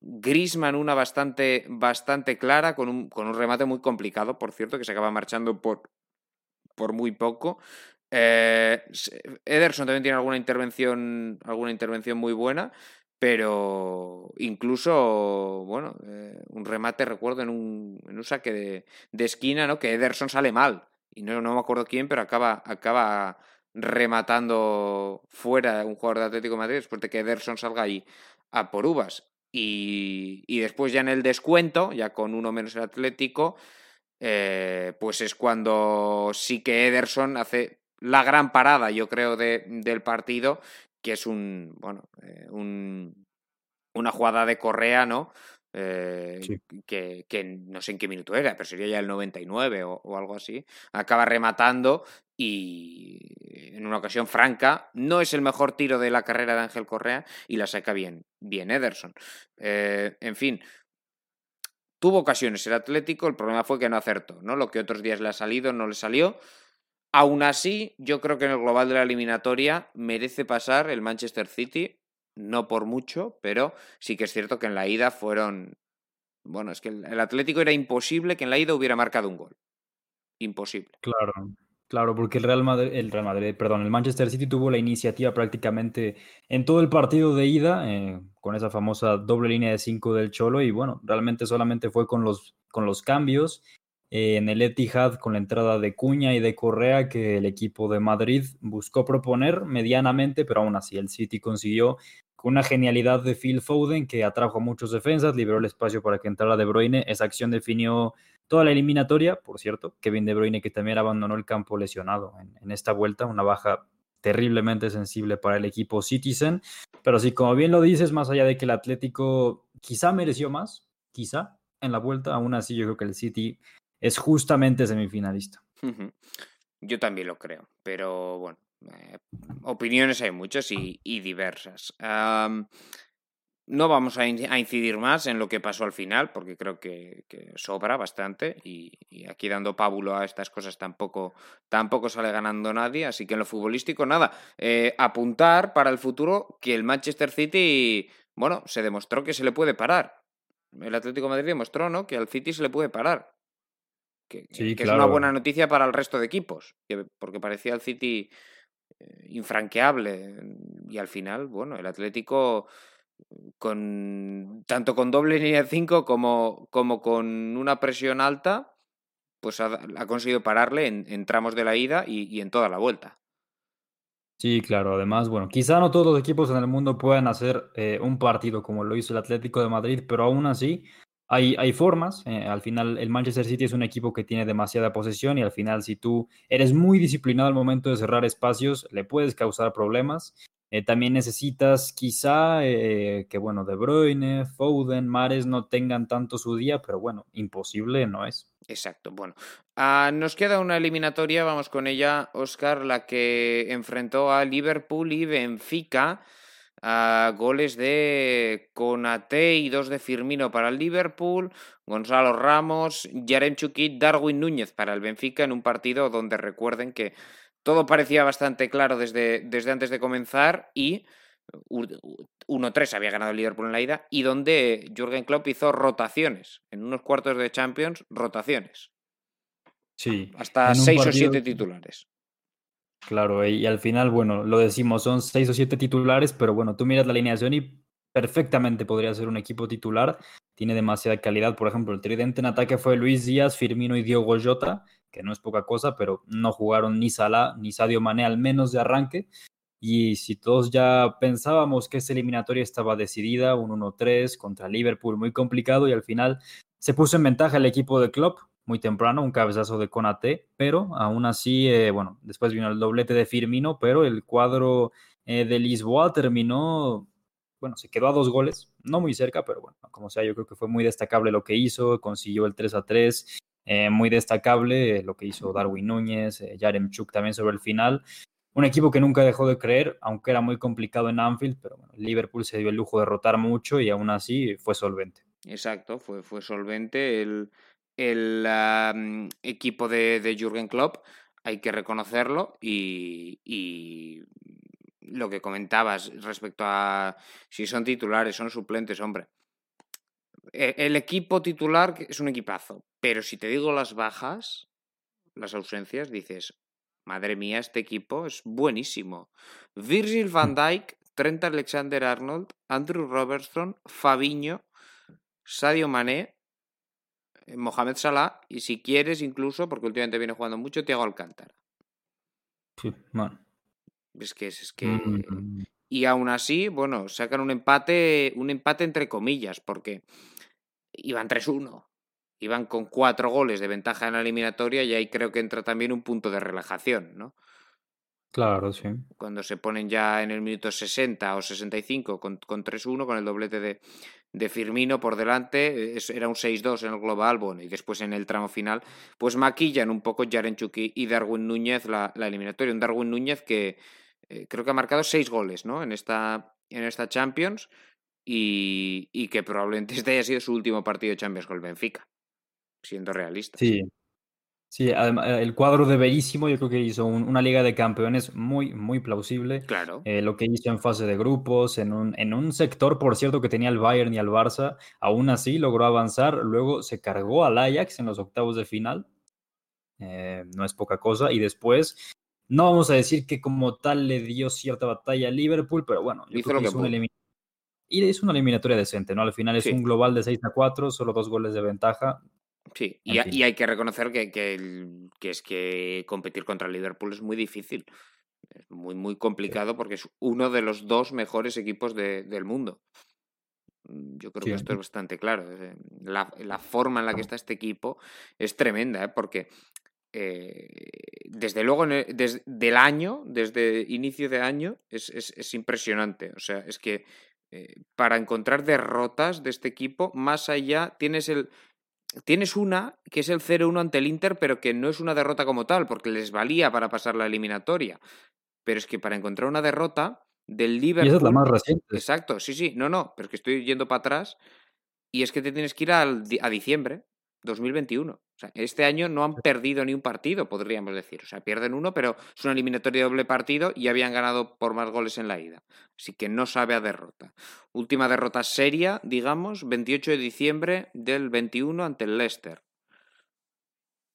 Grisman una bastante, bastante clara, con un, con un remate muy complicado, por cierto, que se acaba marchando por, por muy poco. Eh, Ederson también tiene alguna intervención, alguna intervención muy buena, pero incluso, bueno, eh, un remate, recuerdo, en un, en un saque de, esquina, ¿no? Que Ederson sale mal. Y no, no me acuerdo quién, pero acaba, acaba rematando fuera un jugador de Atlético de Madrid después de que Ederson salga ahí a por uvas. Y, después ya en el descuento, ya con uno menos el Atlético, eh, pues es cuando sí que Ederson hace la gran parada, yo creo, de, del partido, que es un, bueno, eh, un, una jugada de Correa, ¿no? eh, que, no sé en qué minuto era, pero sería ya el 99 o, o, algo así, acaba rematando y en una ocasión franca, no es el mejor tiro de la carrera de Ángel Correa y la saca bien, bien Ederson. Eh, en fin, tuvo ocasiones el Atlético, el problema fue que no acertó, ¿no? Lo que otros días le ha salido, no le salió. Aún así, yo creo que en el global de la eliminatoria merece pasar el Manchester City no por mucho, pero sí que es cierto que en la ida fueron... Bueno, es que el, Atlético era imposible que en la ida hubiera marcado un gol. Imposible. Claro, claro, porque el Real Madrid, el Real Madrid, perdón, el Manchester City tuvo la iniciativa prácticamente en todo el partido de ida, eh, con esa famosa doble línea de cinco del Cholo, y bueno, realmente solamente fue con los, con los cambios en el Etihad con la entrada de Cuña y de Correa que el equipo de Madrid buscó proponer medianamente, pero aún así el City consiguió con una genialidad de Phil Foden que atrajo a muchos defensas, liberó el espacio para que entrara De Bruyne. Esa acción definió toda la eliminatoria, por cierto. Kevin De Bruyne que también abandonó el campo lesionado en, esta vuelta, una baja terriblemente sensible para el equipo Citizen. Pero sí, como bien lo dices, más allá de que el Atlético quizá mereció más, quizá en la vuelta, aún así yo creo que el City es justamente semifinalista. Yo también lo creo, pero bueno, eh, opiniones hay muchas y, diversas. no vamos a, incidir más en lo que pasó al final, porque creo que, sobra bastante y, aquí dando pábulo a estas cosas tampoco, tampoco sale ganando nadie, así que en lo futbolístico nada. Eh, apuntar para el futuro que el Manchester City, bueno, se demostró que se le puede parar. El Atlético Madrid demostró, ¿no? Que al City se le puede parar. Que, es una buena noticia para el resto de equipos, porque parecía el City eh, infranqueable. Y al final, bueno, el Atlético con tanto con doble línea de 5 como, como con una presión alta, pues ha, conseguido pararle en, tramos de la ida y, en toda la vuelta. Sí, claro. Además, bueno, quizá no todos los equipos en el mundo puedan hacer eh, un partido como lo hizo el Atlético de Madrid, pero aún así hay, formas. Eh, al final, el Manchester City es un equipo que tiene demasiada posesión y al final, si tú eres muy disciplinado al momento de cerrar espacios, le puedes causar problemas. Eh, también necesitas quizá eh, que, bueno, De Bruyne, Foden, Mares no tengan tanto su día, pero bueno, imposible no es. Exacto, bueno. Ah, nos queda una eliminatoria, vamos con ella, Oscar, la que enfrentó a Liverpool y Benfica goles de Conate y dos de Firmino para el Liverpool, Gonzalo Ramos, Yaremchuk y Darwin Núñez para el Benfica en un partido donde recuerden que todo parecía bastante claro desde, desde antes de comenzar y 1-3 había ganado el Liverpool en la ida y donde Jürgen Klopp hizo rotaciones, en unos cuartos de Champions, rotaciones. Sí. Hasta 6 o 7 titulares. Claro, y al final, bueno, lo decimos, son seis o siete titulares, pero bueno, tú miras la alineación y perfectamente podría ser un equipo titular. Tiene demasiada calidad. Por ejemplo, el tridente en ataque fue Luis Díaz, Firmino y Diogo Jota, que no es poca cosa, pero no jugaron ni Salah ni Sadio Mané, al menos de arranque. Y si todos ya pensábamos que esta eliminatoria estaba decidida, un 1-3 contra Liverpool, muy complicado, y al final se puso en ventaja el equipo de Klopp, muy temprano, un cabezazo de Conate, pero aún así, eh, bueno, después vino el doblete de Firmino, pero el cuadro eh, de Lisboa terminó, bueno, se quedó a dos goles, no muy cerca, pero bueno, como sea, yo creo que fue muy destacable lo que hizo, consiguió el 3 a 3, eh, muy destacable lo que hizo Darwin Núñez, Yaremchuk también sobre el final. Un equipo que nunca dejó de creer, aunque era muy complicado en Anfield, pero bueno, Liverpool se dio el lujo de rotar mucho y aún así fue solvente. Exacto, fue, fue solvente. El, el equipo de, de Jürgen Klopp, hay que reconocerlo y, lo que comentabas respecto a si son titulares, son suplentes, hombre. E, el equipo titular es un equipazo, pero si te digo las bajas, las ausencias, dices, madre mía, este equipo es buenísimo. Virgil van mm. Dijk, Trent Alexander Arnold, Andrew Robertson, Fabiño, Sadio Mané, Mohamed Salah y si quieres incluso, porque últimamente viene jugando mucho, Thiago Alcántara. Sí, bueno. Es que es, que... Mm. Y aún así, bueno, sacan un empate, un empate entre comillas, porque iban 3-1. Iban con cuatro goles de ventaja en la eliminatoria y ahí creo que entra también un punto de relajación, ¿no? Claro, sí. Cuando se ponen ya en el minuto 60 o 65 con, con 3-1, con el doblete de, de Firmino por delante, era un 6-2 en el global, bueno, y después en el tramo final, pues maquillan un poco Jarenchuk y Darwin Núñez la, eliminatoria. Un Darwin Núñez que eh, creo que ha marcado seis goles, ¿no? En esta, en esta Champions y, y que probablemente [laughs] este haya sido su último partido de Champions con el Benfica, siendo realista. Sí, Sí, además, eh, el cuadro de Verísimo yo creo que hizo una liga de campeones muy, muy plausible. Claro. Eh, lo que hizo en fase de grupos, en un, en un sector, por cierto, que tenía el Bayern y el Barça, aún así logró avanzar. Luego se cargó al Ajax en los octavos de final. Eh, no es poca cosa. Y después, no vamos a decir que como tal le dio cierta batalla a Liverpool, pero bueno, hizo lo que, hizo una y es una eliminatoria decente, ¿no? Al final es un global de 6 a 4, solo dos goles de ventaja. Sí, y, hay que reconocer que, que, es que competir contra Liverpool es muy difícil. Es muy, muy complicado porque es uno de los dos mejores equipos del mundo. Mm, yo creo que esto es bastante claro. Eh, la, la, forma en la que está este equipo es tremenda, ¿eh? porque eh, desde luego, desde el año, desde inicio de año, es, es, es impresionante. O sea, es que para encontrar derrotas de este equipo, más allá, tienes el, Tienes una que es el 0-1 ante el Inter, pero que no es una derrota como tal, porque les valía para pasar la eliminatoria. Pero es que para encontrar una derrota del Liverpool. Y esa es la más reciente. Exacto, sí, sí. No, no, pero es que estoy yendo para atrás. Y es que te tienes que ir al, a diciembre. 2021. O sea, este año no han perdido ni un partido, podríamos decir. O sea, pierden uno, pero es una eliminatoria de doble partido y habían ganado por más goles en la ida. Así que no sabe a derrota. Última derrota seria, digamos, 28 de diciembre del 21 ante el Leicester.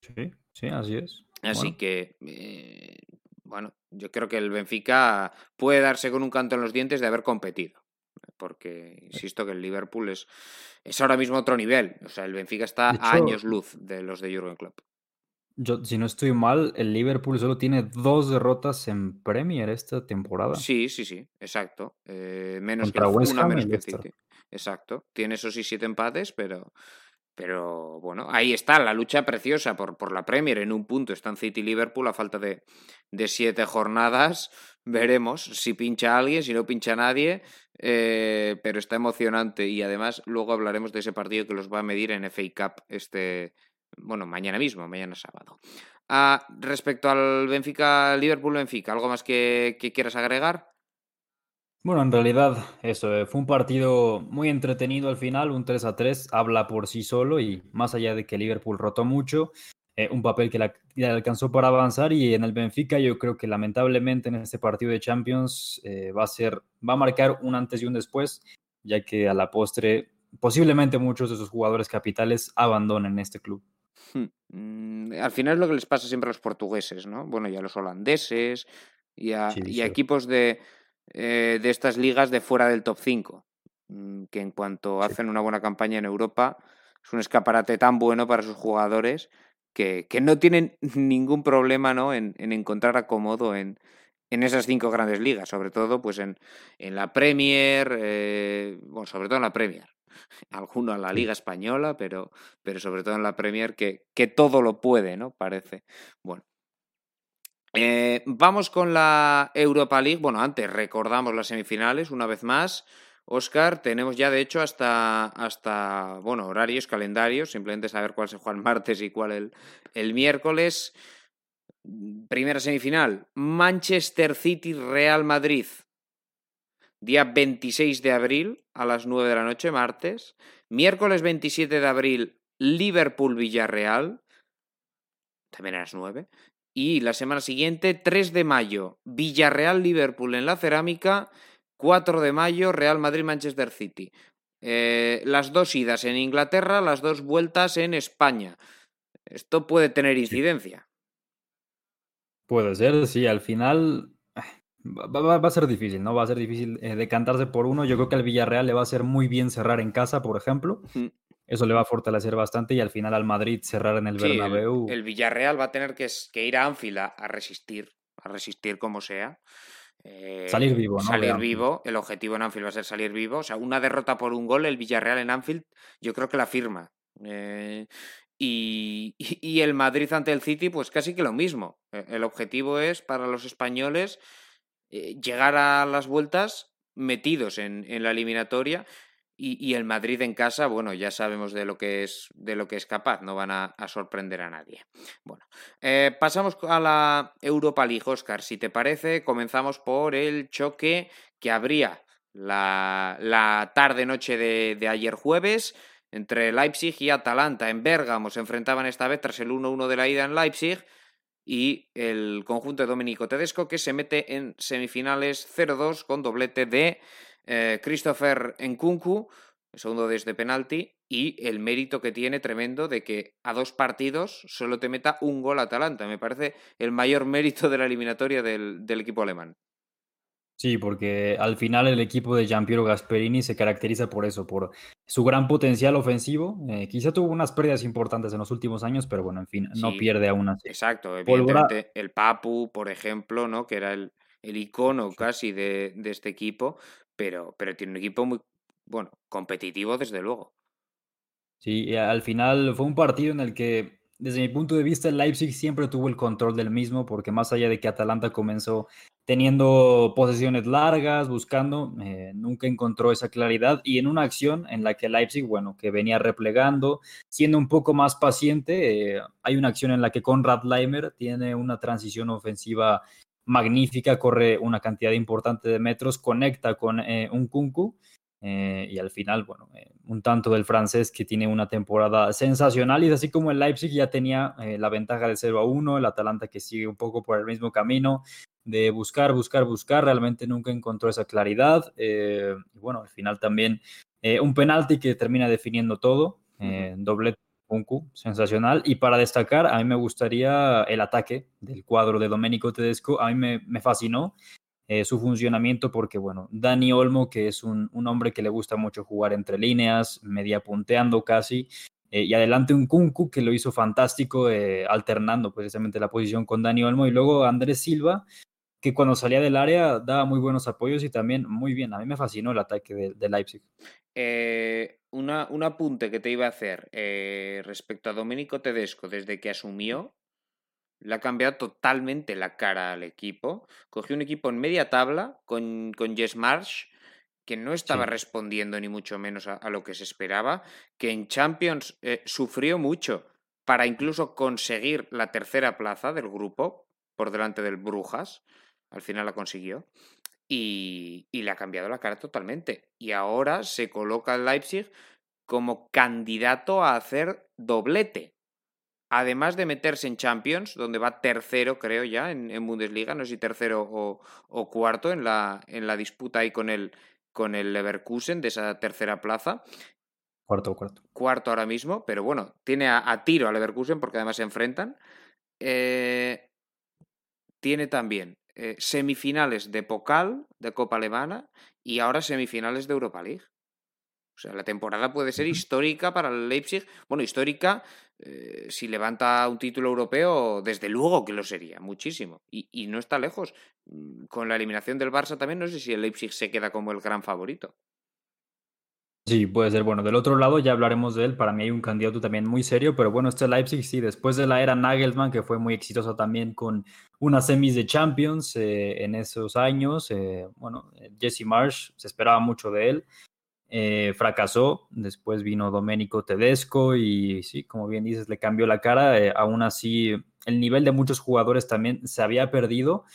Sí, sí, así es. Así que, eh, bueno, yo creo que el Benfica puede darse con un canto en los dientes de haber competido porque insisto que el Liverpool es, es ahora mismo otro nivel. O sea, el Benfica está a años luz de los de Jurgen Klopp. Yo, si no estoy mal, el Liverpool solo tiene dos derrotas en Premier esta temporada. Sí, sí, sí, exacto. Eh, menos que una menos que. Exacto. Tiene esos sí siete empates, pero, pero bueno, ahí está la lucha preciosa por, por la Premier. En un punto están City y Liverpool a falta de, de siete jornadas. Veremos si pincha alguien, si no pincha nadie. Eh, pero está emocionante y además luego hablaremos de ese partido que los va a medir en FA Cup este, bueno, mañana mismo, mañana sábado. Ah, respecto al Benfica, Liverpool-Benfica, ¿algo más que, quieras agregar? Bueno, en realidad eso, eh, fue un partido muy entretenido al final, un 3 a 3, habla por sí solo y más allá de que Liverpool rotó mucho, eh, un papel que le alcanzó para avanzar y en el Benfica yo creo que lamentablemente en este partido de Champions eh, va a ser, va a marcar un antes y un después, ya que a la postre posiblemente muchos de sus jugadores capitales abandonen este club. Hmm, mm, al final es lo que les pasa siempre a los portugueses, ¿no? Bueno, y a los holandeses y a, equipos de, eh, de estas ligas de fuera del top 5, mm, que en cuanto hacen una buena campaña en Europa es un escaparate tan bueno para sus jugadores que, no tienen [laughs] ningún problema ¿no? en, encontrar acomodo en, en esas cinco grandes ligas, sobre todo pues en, en la Premier, eh, bueno, sobre todo en la Premier, [laughs] alguno en la Liga Española, pero, pero sobre todo en la Premier, que, que todo lo puede, ¿no? Parece. Bueno. Eh, vamos con la Europa League. Bueno, antes recordamos las semifinales una vez más. Oscar, tenemos ya de hecho hasta, hasta bueno, horarios, calendarios, simplemente saber cuál se juega el martes y cuál el, el miércoles. Primera semifinal, Manchester City Real Madrid, día 26 de abril a las 9 de la noche, martes. Miércoles 27 de abril, Liverpool Villarreal, también a las 9. Y la semana siguiente, 3 de mayo, Villarreal Liverpool en la cerámica 4 de mayo, Real Madrid-Manchester City. Eh, las dos idas en Inglaterra, las dos vueltas en España. Esto puede tener incidencia. Puede ser, sí, al final va, a ser difícil, ¿no? Va a ser difícil eh, decantarse por uno. Yo creo que al Villarreal le va a ser muy bien cerrar en casa, por ejemplo. Eso le va a fortalecer bastante y al final al Madrid cerrar en el Bernabéu. El, Villarreal va a tener que, ir a Anfield a resistir, a resistir como sea salir vivo, ¿no? Salir vivo. El objetivo en Anfield va a ser salir vivo. O sea, una derrota por un gol, el Villarreal en Anfield, yo creo que la firma. Eh, y, y, el Madrid ante el City, pues casi que lo mismo. E, el objetivo es para los españoles eh, llegar a las vueltas metidos en, en, la eliminatoria. Y, el Madrid en casa, bueno, ya sabemos de lo que es, de lo que es capaz, no van a, sorprender a nadie. Bueno, eh, pasamos a la Europa League, Oscar. Si te parece, comenzamos por el choque que habría la, tarde-noche de, ayer jueves entre Leipzig y Atalanta. En Bérgamo se enfrentaban esta vez tras el 1-1 de la ida en Leipzig y el conjunto de Domenico Tedesco que se mete en semifinales 0-2 con doblete de eh, Christopher Nkunku, segundo desde penalti, y el mérito que tiene tremendo de que a dos partidos solo te meta un gol Atalanta. Me parece el mayor mérito de la eliminatoria del, equipo alemán. Sí, porque al final el equipo de Giampiero Gasperini se caracteriza por eso, por su gran potencial ofensivo. Eh, quizá tuvo unas pérdidas importantes en los últimos años, pero bueno, en fin, no pierde aún así. Exacto, evidentemente el Papu, por ejemplo, ¿no? que era el, el icono casi de, de, este equipo, pero, pero tiene un equipo muy, bueno, competitivo desde luego. Sí, al final fue un partido en el que, desde mi punto de vista, el Leipzig siempre tuvo el control del mismo, porque más allá de que Atalanta comenzó teniendo posesiones largas, buscando, eh, nunca encontró esa claridad y en una acción en la que Leipzig, bueno, que venía replegando, siendo un poco más paciente, eh, hay una acción en la que Conrad Leimer tiene una transición ofensiva magnífica, corre una cantidad importante de metros, conecta con eh, un Kunku eh, y al final, bueno, eh, un tanto del francés que tiene una temporada sensacional y así como el Leipzig ya tenía la ventaja de 0 a 1, el Atalanta que sigue un poco por el mismo camino de buscar, buscar, buscar, realmente nunca encontró esa claridad y bueno, al final también un penalti que termina definiendo todo, doblete Kunku, sensacional. Y para destacar, a mí me gustaría el ataque del cuadro de Domenico Tedesco. A mí me, fascinó eh, su funcionamiento porque, bueno, Dani Olmo, que es un, hombre que le gusta mucho jugar entre líneas, media punteando casi, eh, y adelante un Kunku que lo hizo fantástico, eh, alternando precisamente la posición con Dani Olmo, y luego Andrés Silva, que cuando salía del área daba muy buenos apoyos y también muy bien. A mí me fascinó el ataque de, Leipzig. Eh, una, un apunte que te iba a hacer eh, respecto a Domenico Tedesco desde que asumió. Le ha cambiado totalmente la cara al equipo. Cogió un equipo en media tabla con, con Jess Marsh, que no estaba respondiendo ni mucho menos a, lo que se esperaba, que en Champions eh, sufrió mucho para incluso conseguir la tercera plaza del grupo por delante del Brujas al final la consiguió. Y, le ha cambiado la cara totalmente. Y ahora se coloca el Leipzig como candidato a hacer doblete. Además de meterse en Champions, donde va tercero, creo ya, en, Bundesliga, no sé si tercero o, cuarto en la, en la disputa ahí con el, con el Leverkusen de esa tercera plaza. Cuarto, cuarto. Cuarto ahora mismo, pero bueno, tiene a, tiro a Leverkusen porque además se enfrentan. Eh, tiene también eh, semifinales de Pokal, de Copa Alemana, y ahora semifinales de Europa League. O sea, la temporada puede ser histórica para el Leipzig. Bueno, histórica, eh, si levanta un título europeo, desde luego que lo sería, muchísimo. Y, y, no está lejos. Mm, con la eliminación del Barça también, no sé si el Leipzig se queda como el gran favorito. Sí, puede ser. Bueno, del otro lado ya hablaremos de él. Para mí hay un candidato también muy serio, pero bueno, este Leipzig sí, después de la era Nagelsmann, que fue muy exitosa también con unas semis de Champions eh, en esos años. Eh, bueno, Jesse Marsh, se esperaba mucho de él. Eh, fracasó, después vino Domenico Tedesco y sí, como bien dices, le cambió la cara. aún así, el nivel de muchos jugadores también se había perdido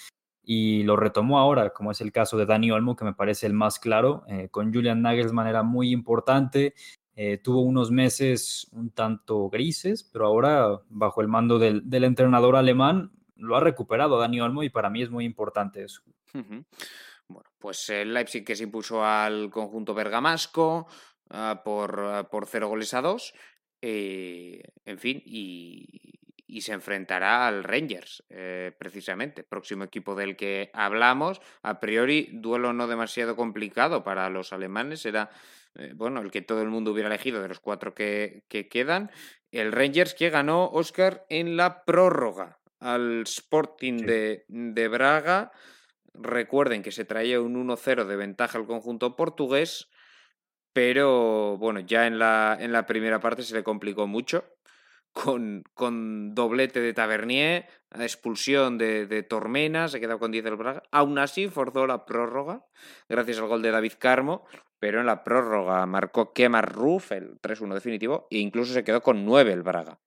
y lo retomó ahora, como es el caso de Dani Olmo, que me parece el más claro. Eh, con Julian Nagelsmann era muy importante, eh, tuvo unos meses un tanto grises, pero ahora bajo el mando del, entrenador alemán lo ha recuperado Dani Olmo y para mí es muy importante eso. Bueno, pues el Leipzig que se impuso al conjunto bergamasco ah, por, ah, por cero goles a dos. Eh, en fin, y, y se enfrentará al Rangers, eh, precisamente, próximo equipo del que hablamos. A priori, duelo no demasiado complicado para los alemanes, era eh, bueno, el que todo el mundo hubiera elegido de los cuatro que, quedan. El Rangers que ganó Oscar en la prórroga al Sporting de, de Braga. Recuerden que se traía un 1-0 de ventaja al conjunto portugués, pero bueno, ya en la, en la primera parte se le complicó mucho con, con doblete de Tavernier, expulsión de, de Tormena, se queda con 10 del Braga. Aún así forzó la prórroga, gracias al gol de David Carmo, pero en la prórroga marcó Kemar Ruf, el 3-1 definitivo, e incluso se quedó con 9 el Braga.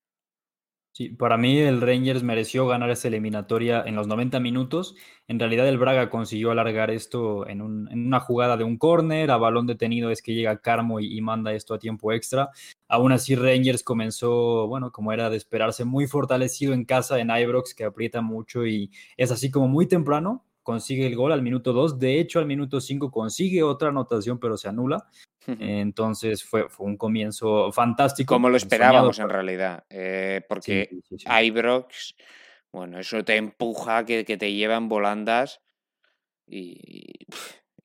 Sí, para mí el Rangers mereció ganar esa eliminatoria en los 90 minutos. En realidad el Braga consiguió alargar esto en, una jugada de un córner, a balón detenido es que llega Carmo y, manda esto a tiempo extra. Aún así Rangers comenzó, bueno, como era de esperarse, muy fortalecido en casa en Ibrox, que aprieta mucho y es así como muy temprano, consigue el gol al minuto 2. De hecho, al minuto 5 consigue otra anotación, pero se anula. Entonces fue, fue un comienzo fantástico. Como lo esperábamos en realidad, eh, porque Ibrox, bueno, eso te empuja, que, que te lleva en volandas y,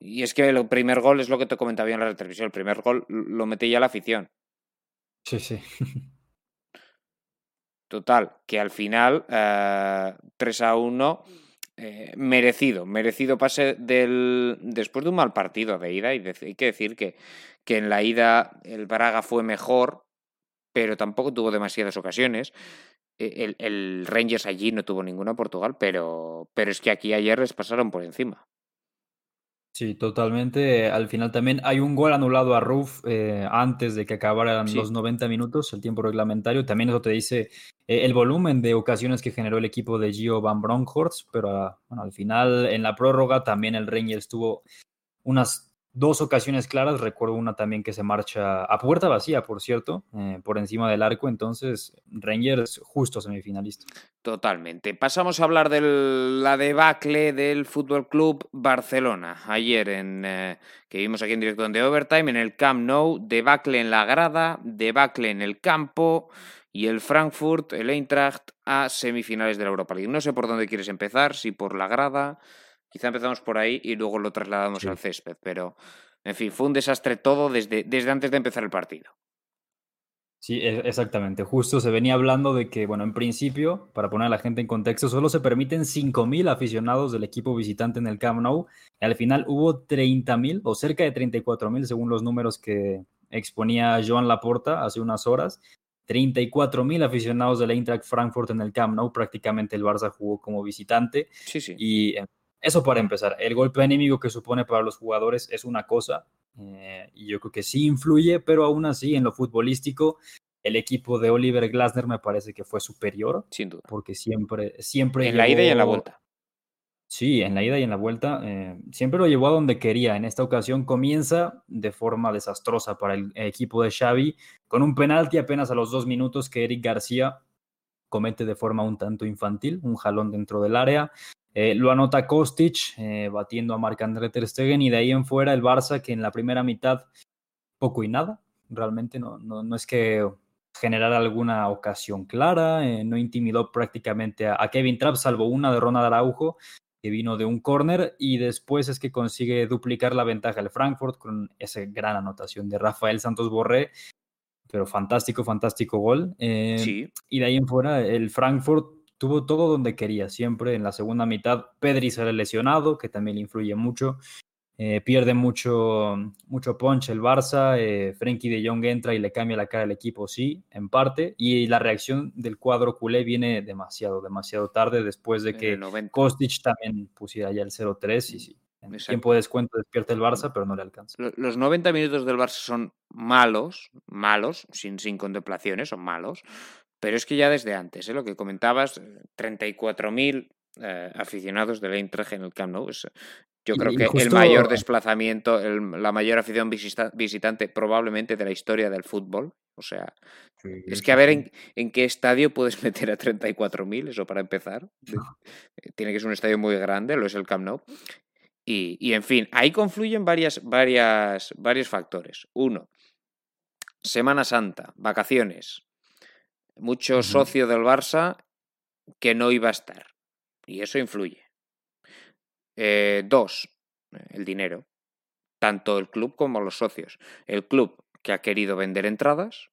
y, es que el primer gol es lo que te comentaba en la televisión, el primer gol lo mete ya la afición. Sí, sí. [laughs] Total, que al final 3 eh, a 1 eh, merecido, merecido pase del después de un mal partido de ida y hay que decir que, que en la ida el Braga fue mejor, pero tampoco tuvo demasiadas ocasiones. E, el, Rangers allí no tuvo ninguna Portugal, pero, pero es que aquí ayer les pasaron por encima. Sí, totalmente. Al final también hay un gol anulado a Ruf eh, antes de que acabaran los 90 minutos, el tiempo reglamentario. También eso te dice eh, el volumen de ocasiones que generó el equipo de Gio Van Bronckhorst, pero ah, bueno, al final en la prórroga también el Rangers tuvo unas dos ocasiones claras. Recuerdo una también que se marcha a puerta vacía, por cierto, eh, por encima del arco. Entonces, Rangers justo semifinalista. Totalmente. Pasamos a hablar de la debacle del Fútbol Club Barcelona. Ayer, en, eh, que vimos aquí en directo de Overtime, en el Camp Nou, debacle en la grada, debacle en el campo. Y el Frankfurt, el Eintracht, a semifinales de la Europa League. No sé por dónde quieres empezar, si por la grada, Quizá empezamos por ahí y luego lo trasladamos al césped, pero en fin, fue un desastre todo desde, desde antes de empezar el partido. Sí, e, exactamente. Justo se venía hablando de que, bueno, en principio, para poner a la gente en contexto, solo se permiten 5.000 aficionados del equipo visitante en el Camp Nou. Y al final hubo 30.000 o cerca de 34.000 según los números que exponía Joan Laporta hace unas horas. 34.000 aficionados del Eintracht Frankfurt en el Camp Nou. Prácticamente el Barça jugó como visitante. Sí, sí. Y eso para empezar. El golpe enemigo que supone para los jugadores es una cosa, eh, y yo creo que sí influye, pero aún así en lo futbolístico, el equipo de Oliver Glasner me parece que fue superior. Sin duda. Porque siempre, siempre. En la ida y en la vuelta. Sí, en la ida y en la vuelta. Eh, siempre lo llevó a donde quería. En esta ocasión comienza de forma desastrosa para el equipo de Xavi, con un penalti apenas a los dos minutos que Eric García comete de forma un tanto infantil, un jalón dentro del área. Eh, lo anota Kostic, eh, batiendo a Marc-André Ter Stegen, y de ahí en fuera el Barça, que en la primera mitad poco y nada, realmente no, no, es que generara alguna ocasión clara, eh, no intimidó prácticamente a, Kevin Trapp, salvo una de Ronald Araujo, que vino de un córner, y después es que consigue duplicar la ventaja del Frankfurt con esa gran anotación de Rafael Santos Borré, pero fantástico, fantástico gol. sí. Y de ahí en fuera el Frankfurt tuvo todo donde quería, siempre en la segunda mitad. Pedri sale lesionado, que también le influye mucho. Eh, pierde mucho, mucho punch el Barça. Eh, Frenkie de Jong entra y le cambia la cara al equipo, sí, en parte. Y la reacción del cuadro culé viene demasiado, demasiado tarde después de que Kostic también pusiera ya el 0-3 y sí. En tiempo de descuento despierta el Barça, pero no le alcanza. Los 90 minutos del Barça son malos, malos, sin, sin contemplaciones, son malos. Pero es que ya desde antes, ¿eh? lo que comentabas, 34.000 eh, aficionados del Eintracht en el Camp Nou. yo creo que el mayor desplazamiento, la mayor afición visitante probablemente de la historia del fútbol. O sea, es que a ver en, en, qué estadio puedes [laughs] meter a 34.000, eso para empezar. [laughs] Tiene que ser un estadio muy grande, lo es el Camp Nou. Y, y en fin, ahí confluyen varias, varias, varios factores. Uno, Semana Santa, vacaciones, mucho socio del Barça que no iba a estar. Y eso influye. Eh, dos, el dinero. Tanto el club como los socios. El club que ha querido vender entradas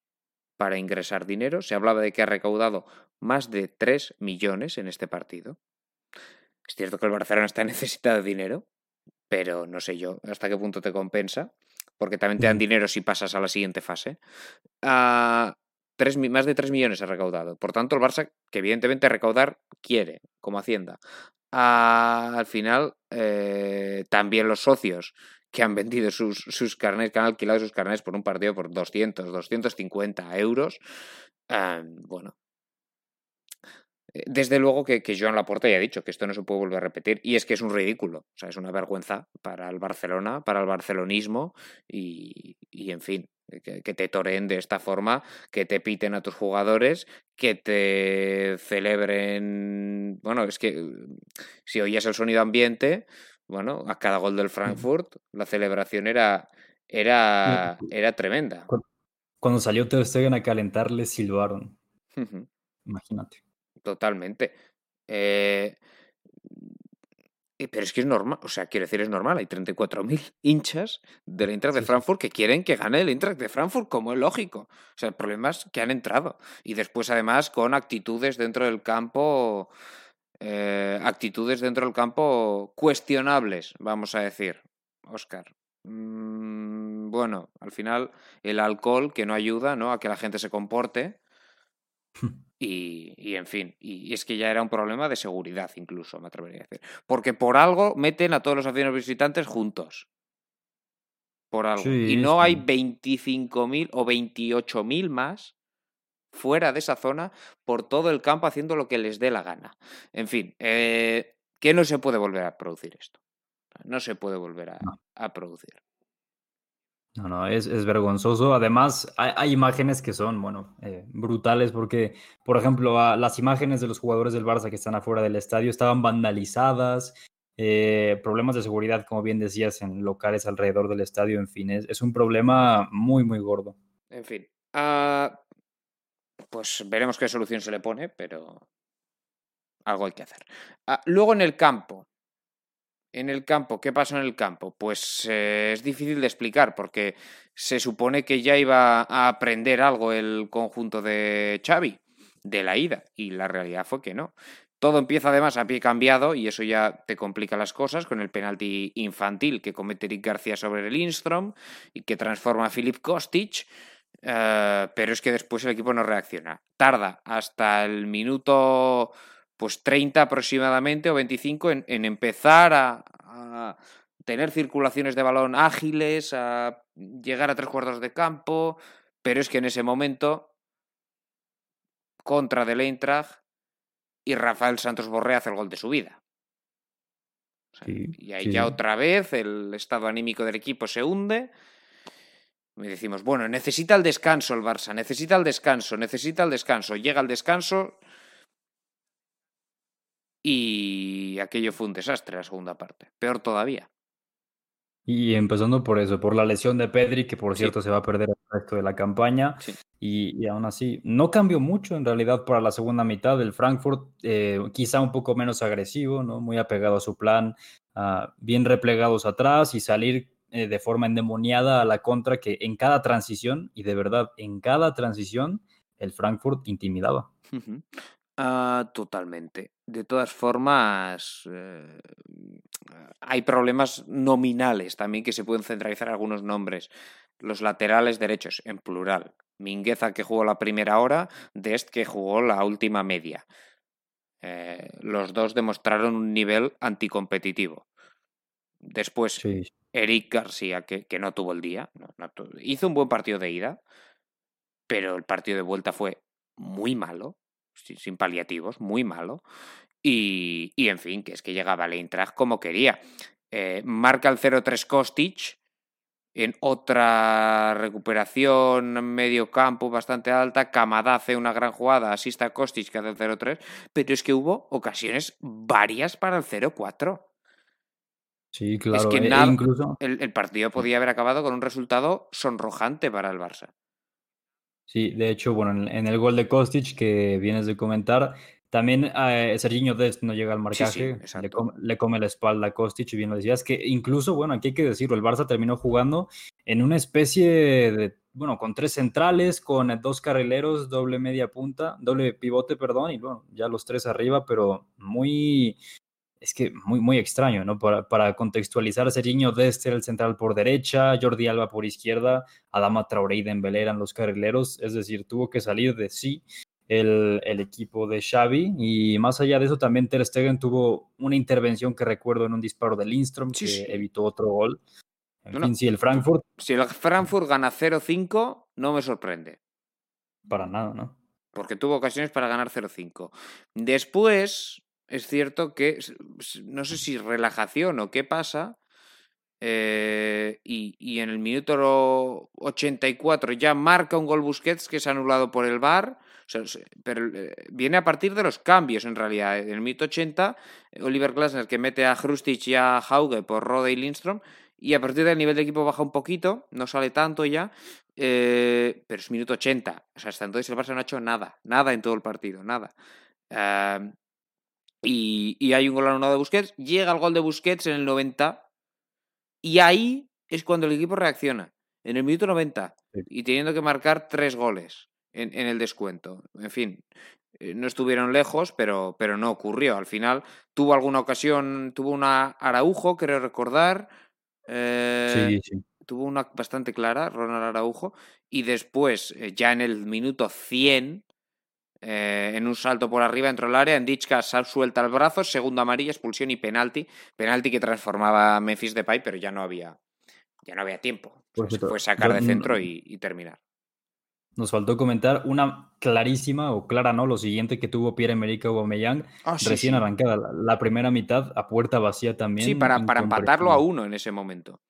para ingresar dinero. Se hablaba de que ha recaudado más de 3 millones en este partido. Es cierto que el Barcelona está [laughs] necesitado de dinero, pero no sé yo hasta qué punto te compensa, porque también te dan dinero si pasas a la siguiente fase. Ah, más de 3 millones ha recaudado. Por tanto, el Barça, que evidentemente recaudar quiere, como Hacienda. al final, eh, también los socios que han vendido sus, sus carnets, que han alquilado sus carnets por un partido por 200, 250 euros, ah, bueno, eh, desde luego que, que Joan Laporta ya ha dicho que esto no se puede volver a repetir y es que es un ridículo, o sea, es una vergüenza para el Barcelona, para el barcelonismo y, en fin, que, te toreen de esta forma, que te piten a tus jugadores, que te celebren, bueno, es que si oías el sonido ambiente, bueno, a cada gol del Frankfurt la celebración era, era, era tremenda. Cuando salió Ter Stegen a calentar, le silbaron. Imagínate. Totalmente. Eh, pero es que es normal, o sea, quiero decir, es normal. Hay 34.000 [laughs] hinchas del Eintracht de Frankfurt que quieren que gane el Eintracht de Frankfurt, como es lógico. O sea, el problema es que han entrado. Y después, además, con actitudes dentro del campo, eh, actitudes dentro del campo cuestionables, vamos a decir, Oscar. Mm, bueno, al final, el alcohol que no ayuda ¿no? a que la gente se comporte. [laughs] Y, en fin, y, es que ya era un problema de seguridad incluso, me atrevería a decir. Porque por algo meten a todos los aficionados visitantes juntos. Por algo. y no hay 25.000 o 28.000 más fuera de esa zona por todo el campo haciendo lo que les dé la gana. En fin, eh, que no se puede volver a producir esto. No se puede volver a producir. No, no, es, es vergonzoso. Además, hay, imágenes que son, bueno, eh, brutales porque, por ejemplo, las imágenes de los jugadores del Barça que están afuera del estadio estaban vandalizadas, eh, problemas de seguridad, como bien decías, en locales alrededor del estadio, en fin, es, un problema muy, muy gordo. En fin, ah, pues veremos qué solución se le pone, pero algo hay que hacer. Ah, luego en el campo, en el campo, ¿qué pasó en el campo? Pues eh, es difícil de explicar porque se supone que ya iba a aprender algo el conjunto de Xavi de la ida y la realidad fue que no. Todo empieza además a pie cambiado y eso ya te complica las cosas con el penalti infantil que comete Eric García sobre el Lindstrom y que transforma a Filip Kostic. Eh, pero es que después el equipo no reacciona. Tarda hasta el minuto pues 30 aproximadamente o 25 en, empezar a, tener circulaciones de balón ágiles, a llegar a tres cuartos de campo, pero es que en ese momento, contra del Eintracht, y Rafael Santos Borré hace el gol de su vida. y ahí ya otra vez el estado anímico del equipo se hunde. Y decimos, bueno, necesita el descanso el Barça, necesita el descanso, necesita el descanso. Llega el descanso, y aquello fue un desastre la segunda parte. Peor todavía. Y empezando por eso, por la lesión de Pedri, que por cierto se va a perder el resto de la campaña. Y, aún así, no cambió mucho en realidad para la segunda mitad. El Frankfurt, eh, quizá un poco menos agresivo, ¿no? muy apegado a su plan, ah, bien replegados atrás y salir eh, de forma endemoniada a la contra, que en cada transición, y de verdad, en cada transición, el Frankfurt intimidaba. Ah, totalmente. De todas formas, eh, hay problemas nominales también que se pueden centralizar algunos nombres. Los laterales derechos, en plural. Mingueza que jugó la primera hora, Dest que jugó la última media. Eh, los dos demostraron un nivel anticompetitivo. Después, Eric García, que, que, no tuvo el día, hizo un buen partido de ida, pero el partido de vuelta fue muy malo sin paliativos, muy malo. Y, en fin, que es que llegaba el Eintracht como quería. Eh, marca el 0-3 Kostic en otra recuperación medio campo bastante alta. Kamada hace una gran jugada, asista a Kostic que hace el 0-3, pero es que hubo ocasiones varias para el 0-4. Sí, claro. Es que e incluso... el, el partido podía haber acabado con un resultado sonrojante para el Barça. Sí, de hecho, bueno, en, el gol de Kostic que vienes de comentar, también eh, Serginho Dest no llega al marcaje, le, come, la espalda a Kostic, y bien lo decías, que incluso, bueno, aquí hay que decirlo, el Barça terminó jugando en una especie de, bueno, con tres centrales, con dos carrileros, doble media punta, doble pivote, perdón, y bueno, ya los tres arriba, pero muy es que muy, muy extraño, ¿no? Para, para contextualizar, Serginho Dester, el central por derecha, Jordi Alba por izquierda, Adama Traoré y Dembélé eran los carrileros, es decir, tuvo que salir de sí el, el, equipo de Xavi y más allá de eso también Ter Stegen tuvo una intervención que recuerdo en un disparo de Lindstrom Sí, que sí. evitó otro gol. En No, no. fin, sí, el Frankfurt Si el Frankfurt gana 0-5, no me sorprende. para nada, ¿no? porque tuvo ocasiones para ganar 0-5. Después, es cierto que, no sé si relajación o qué pasa, eh, y, y en el minuto 84 ya marca un gol Busquets que es anulado por el VAR, pero eh, viene a partir de los cambios en realidad. En el minuto 80, eh, Oliver Glasner que mete a Hrustic y a Hauge por Rode y Lindstrom, y a partir del nivel de equipo baja un poquito, no sale tanto ya, pero es minuto 80. O sea, hasta entonces el Barça no ha hecho nada, nada en todo el partido, nada. Y, y hay un gol anulado de Busquets, llega el gol de Busquets en el 90, y ahí es cuando el equipo reacciona, en el minuto 90, Sí. y teniendo que marcar tres goles en, en el descuento. En fin, eh, no estuvieron lejos, pero, pero no ocurrió. Al final tuvo alguna ocasión, tuvo una Araujo, creo recordar. eh, Sí, sí. tuvo una bastante clara, Ronald Araujo, y después, eh, ya en el minuto 100, eh, en un salto por arriba dentro del área, Endichka sal- suelta el brazo, segunda amarilla, expulsión y penalti. Penalti que transformaba a Memphis Depay, pero ya no había, ya no había tiempo. O sea, Por se cierto, fue sacar de centro y, y terminar. Nos faltó comentar una clarísima o clara, ¿no? Lo siguiente que tuvo Pierre-Emerick Aubameyang sí, recién sí. arrancada la, la primera mitad a puerta vacía también. Sí, para, para empatarlo a uno en ese momento.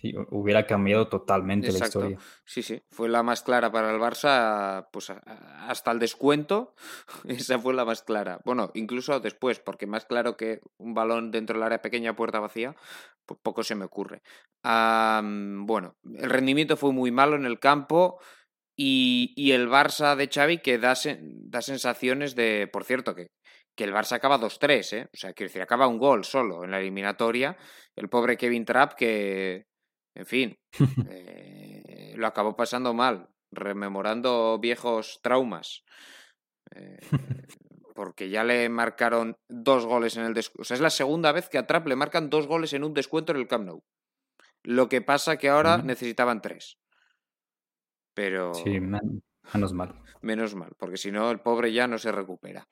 Sí, hubiera cambiado totalmente la historia. Sí, sí. Fue la más clara para el Barça, pues hasta el descuento. [laughs] Esa fue la más clara. Bueno, incluso después, porque más claro que un balón dentro del área pequeña, puerta vacía, pues poco se me ocurre. Bueno, el rendimiento fue muy malo en el campo. Y, y el Barça de Xavi que da, da sensaciones de, por cierto, que, que el Barça acaba 2-3, ¿eh? O sea, quiero decir, acaba un gol solo en la eliminatoria. El pobre Kevin Trapp que, en fin, [laughs] eh, lo acabó pasando mal, rememorando viejos traumas. Eh, porque ya le marcaron dos goles en el descuento. O sea, es la segunda vez que a Trapp le marcan dos goles en un descuento en el Camp Nou. Lo que pasa que ahora necesitaban tres. Pero Sí, men- menos mal. menos mal, porque si no, el pobre ya no se recupera.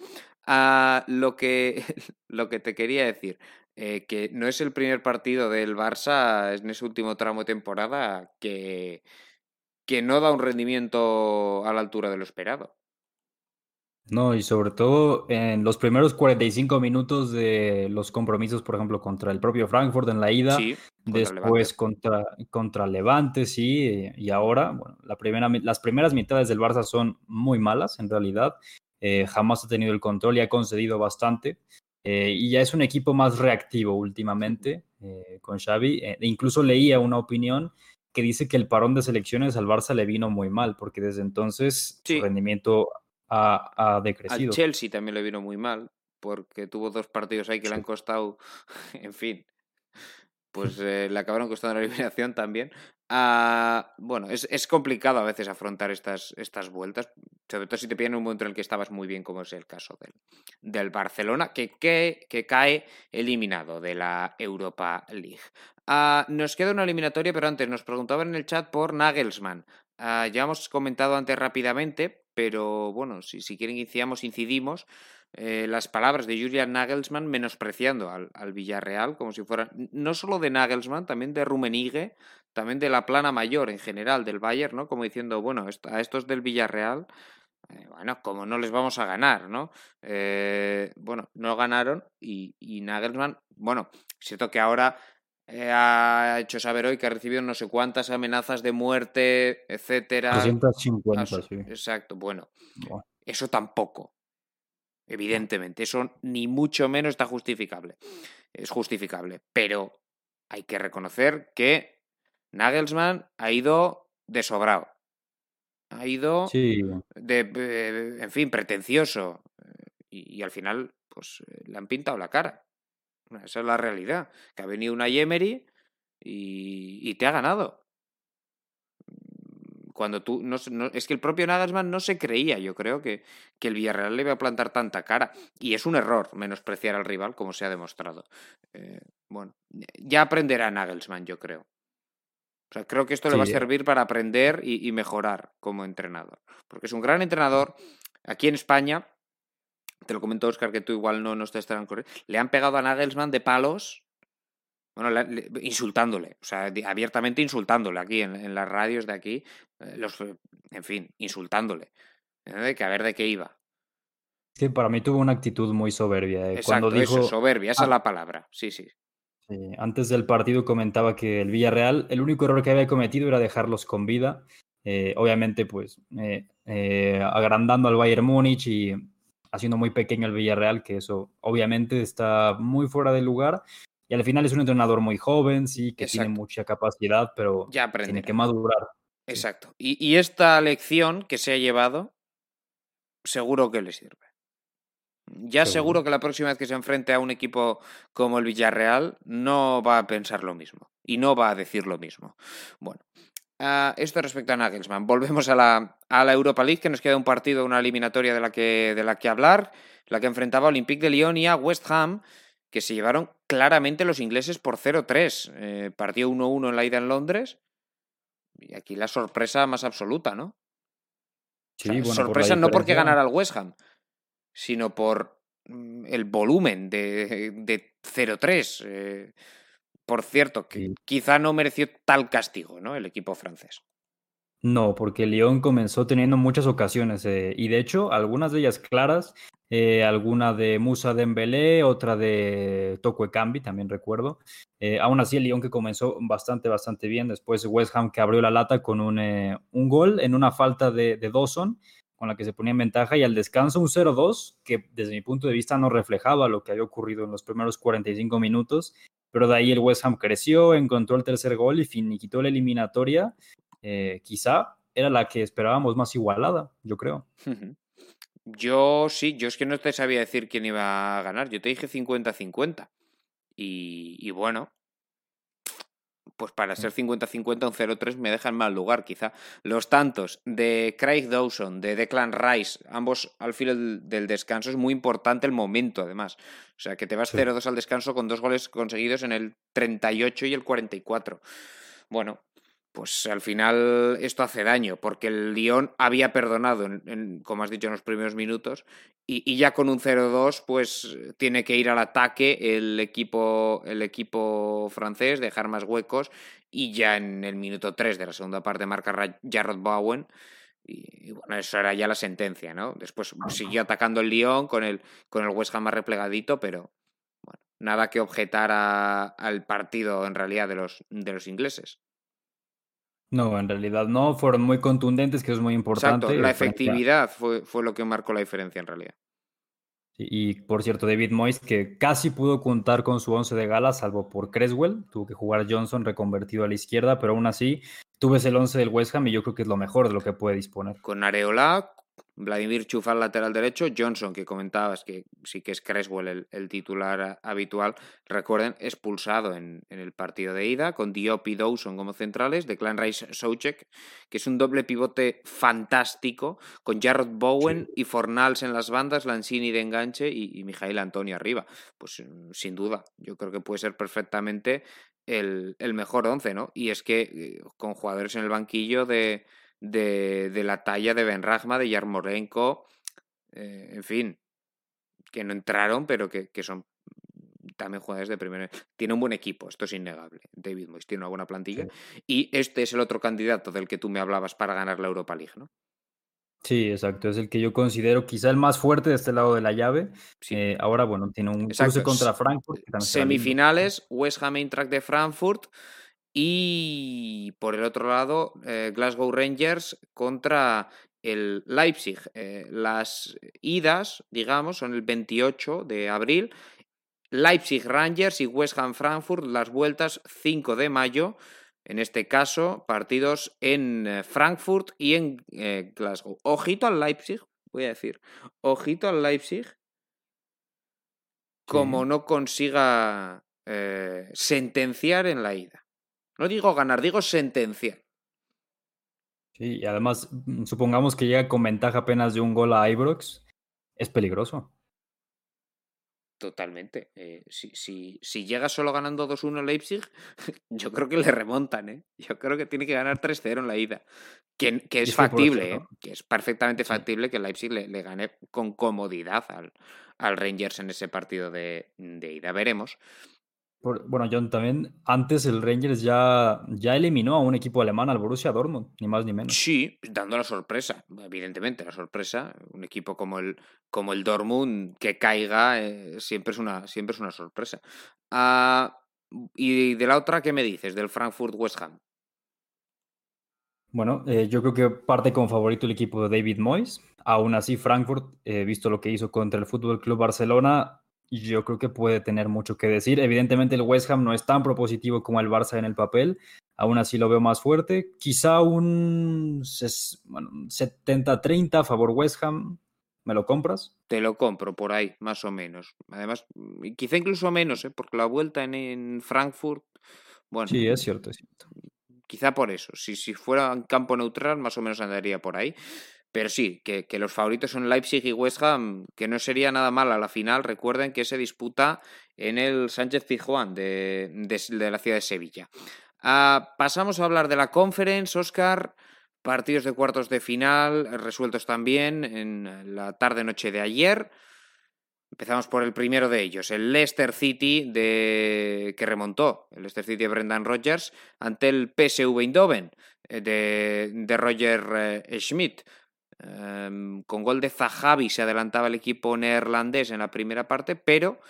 Ah, lo, que, [laughs] lo que te quería decir, eh, que no es el primer partido del Barça en ese último tramo de temporada que, que no da un rendimiento a la altura de lo esperado. No, y sobre todo en los primeros 45 minutos de los compromisos, por ejemplo, contra el propio Frankfurt en la ida, Sí, contra el Levante. después contra, contra Levante, sí, y ahora, bueno, la primera, las primeras mitades del Barça son muy malas, en realidad. Eh, jamás ha tenido el control y ha concedido bastante. Eh, y ya es un equipo más reactivo últimamente eh, con Xavi. Eh, e incluso leía una opinión que dice que el parón de selecciones al Barça le vino muy mal, porque desde entonces Sí. su rendimiento ha, ha Al decrecido. Chelsea también le vino muy mal, porque tuvo dos partidos ahí que le han costado, [laughs] en fin, pues [laughs] eh, le acabaron costando la eliminación también. Ah, bueno, es, es complicado a veces afrontar estas, estas vueltas, sobre todo si te pillan en un momento en el que estabas muy bien, como es el caso del, del Barcelona, que, que, que cae eliminado de la Europa League. Ah, nos queda una eliminatoria, pero antes nos preguntaban en el chat por Nagelsmann. Ah, ya hemos comentado antes rápidamente, pero bueno, si, si quieren iniciamos, incidimos. Eh, las palabras de Julian Nagelsmann menospreciando al, al Villarreal, como si fuera no solo de Nagelsmann, también de Rummenigge, también de la plana mayor en general del Bayern, ¿no? Como diciendo, bueno, a estos del Villarreal, eh, bueno, como no les vamos a ganar, ¿no? Eh, bueno, no ganaron y, y Nagelsmann, bueno, es cierto que ahora ha hecho saber hoy que ha recibido no sé cuántas amenazas de muerte, etcétera. 250, a su- sí. Exacto, bueno, eso tampoco. Evidentemente, eso ni mucho menos está justificable. Es justificable, pero hay que reconocer que Nagelsmann ha ido de sobrado. Ha ido Sí, de, eh, en fin, pretencioso. Y, y al final, pues eh, le han pintado la cara. Esa es la realidad. Que ha venido una Yemery y, y te ha ganado. Cuando tú. No, es que el propio Nagelsmann no se creía, yo creo, que, que el Villarreal le iba a plantar tanta cara. Y es un error menospreciar al rival, como se ha demostrado. Eh, bueno, ya aprenderá Nagelsmann, yo creo. O sea, creo que esto le va a servir para aprender y, mejorar como entrenador. Porque es un gran entrenador. Aquí en España, te lo comento, Oscar, que tú igual no, no estarán corriendo. Le han pegado a Nagelsmann de palos bueno, insultándole, o sea, abiertamente insultándole aquí en, las radios de aquí, eh, los, en fin, insultándole. ¿eh? Que a ver de qué iba. Que para mí tuvo una actitud muy soberbia. Eh, Exacto, cuando dijo, soberbia, esa es la palabra, sí, sí. Antes del partido comentaba que el Villarreal, el único error que había cometido era dejarlos con vida. obviamente, pues, agrandando al Bayern Múnich y haciendo muy pequeño el Villarreal, que eso obviamente está muy fuera de lugar. Y al final es un entrenador muy joven, sí, que tiene mucha capacidad, pero ya tiene que madurar. Exacto. Y, esta lección que se ha llevado, seguro que le sirve. Ya seguro. que la próxima vez que se enfrente a un equipo como el Villarreal no va a pensar lo mismo y no va a decir lo mismo. Bueno, uh, esto respecto a Nagelsmann. Volvemos a la, a la Europa League, que nos queda un partido, una eliminatoria de la que, de la que hablar, la que enfrentaba a Olympique de Lyon y a West Ham que se llevaron claramente los ingleses por 0-3. Eh, partió 1-1 en la ida en Londres. Y aquí la sorpresa más absoluta, ¿no? Sí, sorpresa no porque ganara el West Ham, sino por mm, el volumen de, de 0-3. Eh, por cierto, que quizá no mereció tal castigo, ¿no? El equipo francés. No, porque Lyon comenzó teniendo muchas ocasiones eh, y de hecho algunas de ellas claras eh, alguna de Musa Dembélé, otra de Tokwe Cambi, también recuerdo. Eh, aún así, el Lyon que comenzó bastante, bastante bien. Después West Ham que abrió la lata con un, eh, un gol en una falta de, de, Dawson, con la que se ponía en ventaja, y al descanso un 0-2, que desde mi punto de vista no reflejaba lo que había ocurrido en los primeros 45 minutos. Pero de ahí el West Ham creció, encontró el tercer gol y finiquitó la eliminatoria. Quizá era la que esperábamos más igualada, yo creo. Yo sí, yo es que no te sabía decir quién iba a ganar. Yo te dije 50-50. Y, bueno, pues para ser 50-50 un 0-3 me deja en mal lugar, quizá. Los tantos de Craig Dawson, de Declan Rice, ambos al final del, descanso, es muy importante el momento, además. O sea, que te vas 0-2 al descanso con dos goles conseguidos en el 38 y el 44. Bueno, pues al final esto hace daño, porque el Lyon había perdonado, en, como has dicho, en los primeros minutos, y, ya con un 0-2, pues tiene que ir al ataque el equipo, el equipo francés, dejar más huecos, y ya en el minuto 3 de la segunda parte marca Jarrod Bowen, y, bueno, eso era ya la sentencia, ¿no? Después siguió atacando el Lyon con el, con el West Ham más replegadito, pero bueno, nada que objetar al partido en realidad de los, de los ingleses. No, en realidad no, fueron muy contundentes, que es muy importante. Exacto, la efectividad fue, fue lo que marcó la diferencia en realidad. Y, por cierto, David Moyes, que casi pudo contar con su once de gala, salvo por Creswell, tuvo que jugar Johnson reconvertido a la izquierda, pero aún así tuve el once del West Ham y yo creo que es lo mejor de lo que puede disponer. Con Areola, Vladimir Chufal lateral derecho, Johnson, que comentabas que sí que es Creswell el, titular habitual, recuerden, expulsado en, el partido de ida, con Diop y Dawson como centrales, de Clan Rice Soucek, que es un doble pivote fantástico, con Jarrod Bowen y Fornals en las bandas, Lanzini de enganche y, y Mijail Antonio arriba. Pues mm, sin duda, yo creo que puede ser perfectamente el, el mejor once, ¿no? Y es que eh, con jugadores en el banquillo de de, de la talla de Ben Ragma, de Yarmorenko, eh, en fin, que no entraron, pero que, que son también jugadores de primer Tiene un buen equipo, esto es innegable. David Moyes tiene una buena plantilla. Y este es el otro candidato del que tú me hablabas para ganar la Europa League, ¿no? Sí, exacto. Es el que yo considero quizá el más fuerte de este lado de la llave. Eh, ahora, bueno, tiene un cruce contra Frankfurt. Semifinales, West Ham Eintracht de Frankfurt. Y por el otro lado, eh, Glasgow Rangers contra el Leipzig. Eh, las idas, digamos, son el 28 de abril. Leipzig Rangers y West Ham Frankfurt, las vueltas 5 de mayo. En este caso, partidos en eh, Frankfurt y en Glasgow. Ojito al Leipzig, voy a decir. Ojito al Leipzig. Como no consiga sentenciar en la ida. No digo ganar, digo sentencia. Sí, y además, mm, supongamos que llega con ventaja apenas de un gol a Ibrox, es peligroso. Totalmente. Eh, si, si, si, llega solo ganando 2-1 Leipzig, [laughs] yo creo que le remontan, ¿eh? Yo creo que tiene que ganar 3-0 en la ida. Que, que es factible, ¿eh? Que es perfectamente factible que Leipzig le, le, gane con comodidad al, al Rangers en ese partido de, de ida. Veremos bueno, John, también antes el Rangers ya, ya eliminó a un equipo alemán, al Borussia Dortmund, ni más ni menos. Sí, dando la sorpresa, evidentemente, la sorpresa. Un equipo como el, como el Dortmund que caiga eh, siempre, es una, siempre es una sorpresa. Ah, y de la otra, ¿qué me dices? Del Frankfurt West Ham. Bueno, eh, yo creo que parte con favorito el equipo de David Moyes. Aún así, Frankfurt, eh, visto lo que hizo contra el Fútbol Club Barcelona, yo creo que puede tener mucho que decir. Evidentemente el West Ham no es tan propositivo como el Barça en el papel, aún así lo veo más fuerte. Quizá un 70-30 a favor West Ham. ¿Me lo compras? Te lo compro por ahí, más o menos. Además, quizá incluso menos, ¿eh? porque la vuelta en, Frankfurt, bueno. Sí, es cierto, es cierto. Quizá por eso. Si, si fuera en campo neutral, más o menos andaría por ahí. Pero sí, que, los favoritos son Leipzig y West Ham, que no sería nada mal a la final. Recuerden que se disputa en el Sánchez Pizjuán de, de, la ciudad de Sevilla. Ah, pasamos a hablar de la Conference, Oscar. Partidos de cuartos de final resueltos también en la tarde-noche de ayer. Empezamos por el primero de ellos, el Leicester City de que remontó, el Leicester City de Brendan Rodgers ante el PSV Eindhoven eh, de, de Roger eh, Schmidt. Em, con gol de Zahavi se adelantaba el equipo neerlandés en la primera parte, pero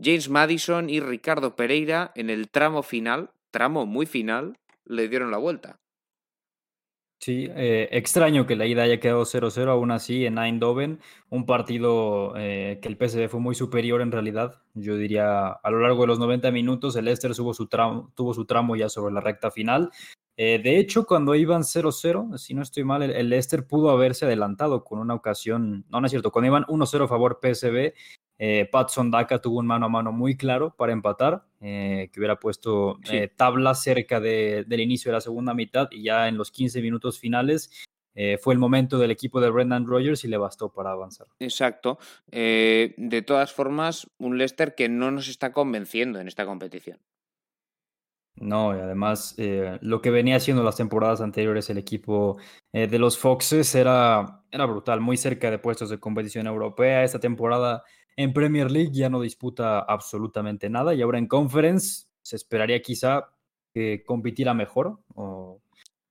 James Madison y Ricardo Pereira en el tramo final, tramo muy final, le dieron la vuelta. Sí, eh, extraño que la ida haya quedado 0-0, aún así en Eindhoven, un partido eh, que el PSV fue muy superior en realidad. Yo diría a lo largo de los 90 minutos el Leicester tuvo su tramo, tuvo su tramo ya sobre la recta final. Eh, de hecho, cuando iban 0-0, si no estoy mal, el, Leicester pudo haberse adelantado con una ocasión, no, no es cierto, cuando iban 1-0 a favor PSV, eh, Patson Daka tuvo un mano a mano muy claro para empatar, eh, que hubiera puesto tabla cerca del inicio de la segunda mitad y ya en los 15 minutos finales fue el momento del equipo de Brendan Rogers y le bastó para avanzar. Exacto. de todas formas, un Leicester que no nos está convenciendo en esta competición. No, y además eh, lo que venía haciendo las temporadas anteriores el equipo eh, de los Foxes era, era brutal, muy cerca de puestos de competición europea. Esta temporada en Premier League ya no disputa absolutamente nada y ahora en Conference se esperaría quizá que compitiera mejor o,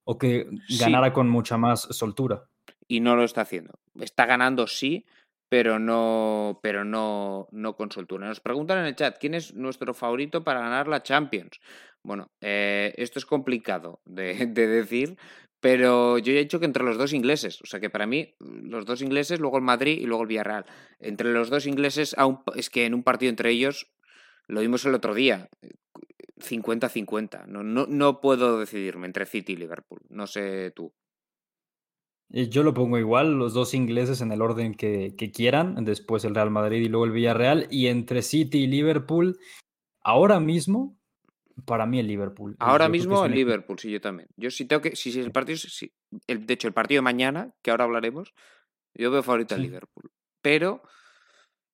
o que ganara con mucha más soltura. Y no lo está haciendo. Está ganando, sí, pero no, pero no, no con soltura. Nos preguntan en el chat quién es nuestro favorito para ganar la Champions. Bueno, eh, esto es complicado de, [laughs] decir, pero yo he dicho que entre los dos ingleses, o sea que para mí los dos ingleses, luego el Madrid y luego el Villarreal. Entre los dos ingleses, es que en un partido entre ellos, lo vimos el otro día, 50-50. No, no, no puedo decidirme entre City y Liverpool, no sé tú. Yo lo pongo igual, los dos ingleses en el orden que, que, quieran, después el Real Madrid y luego el Villarreal, y entre City y Liverpool, ahora mismo para mí el Liverpool. Ahora mismo el Liverpool, sí, yo también. Yo sí tengo que, si, si el partido, si, el, de hecho el partido de mañana, que ahora hablaremos, yo veo favorito al Liverpool. Pero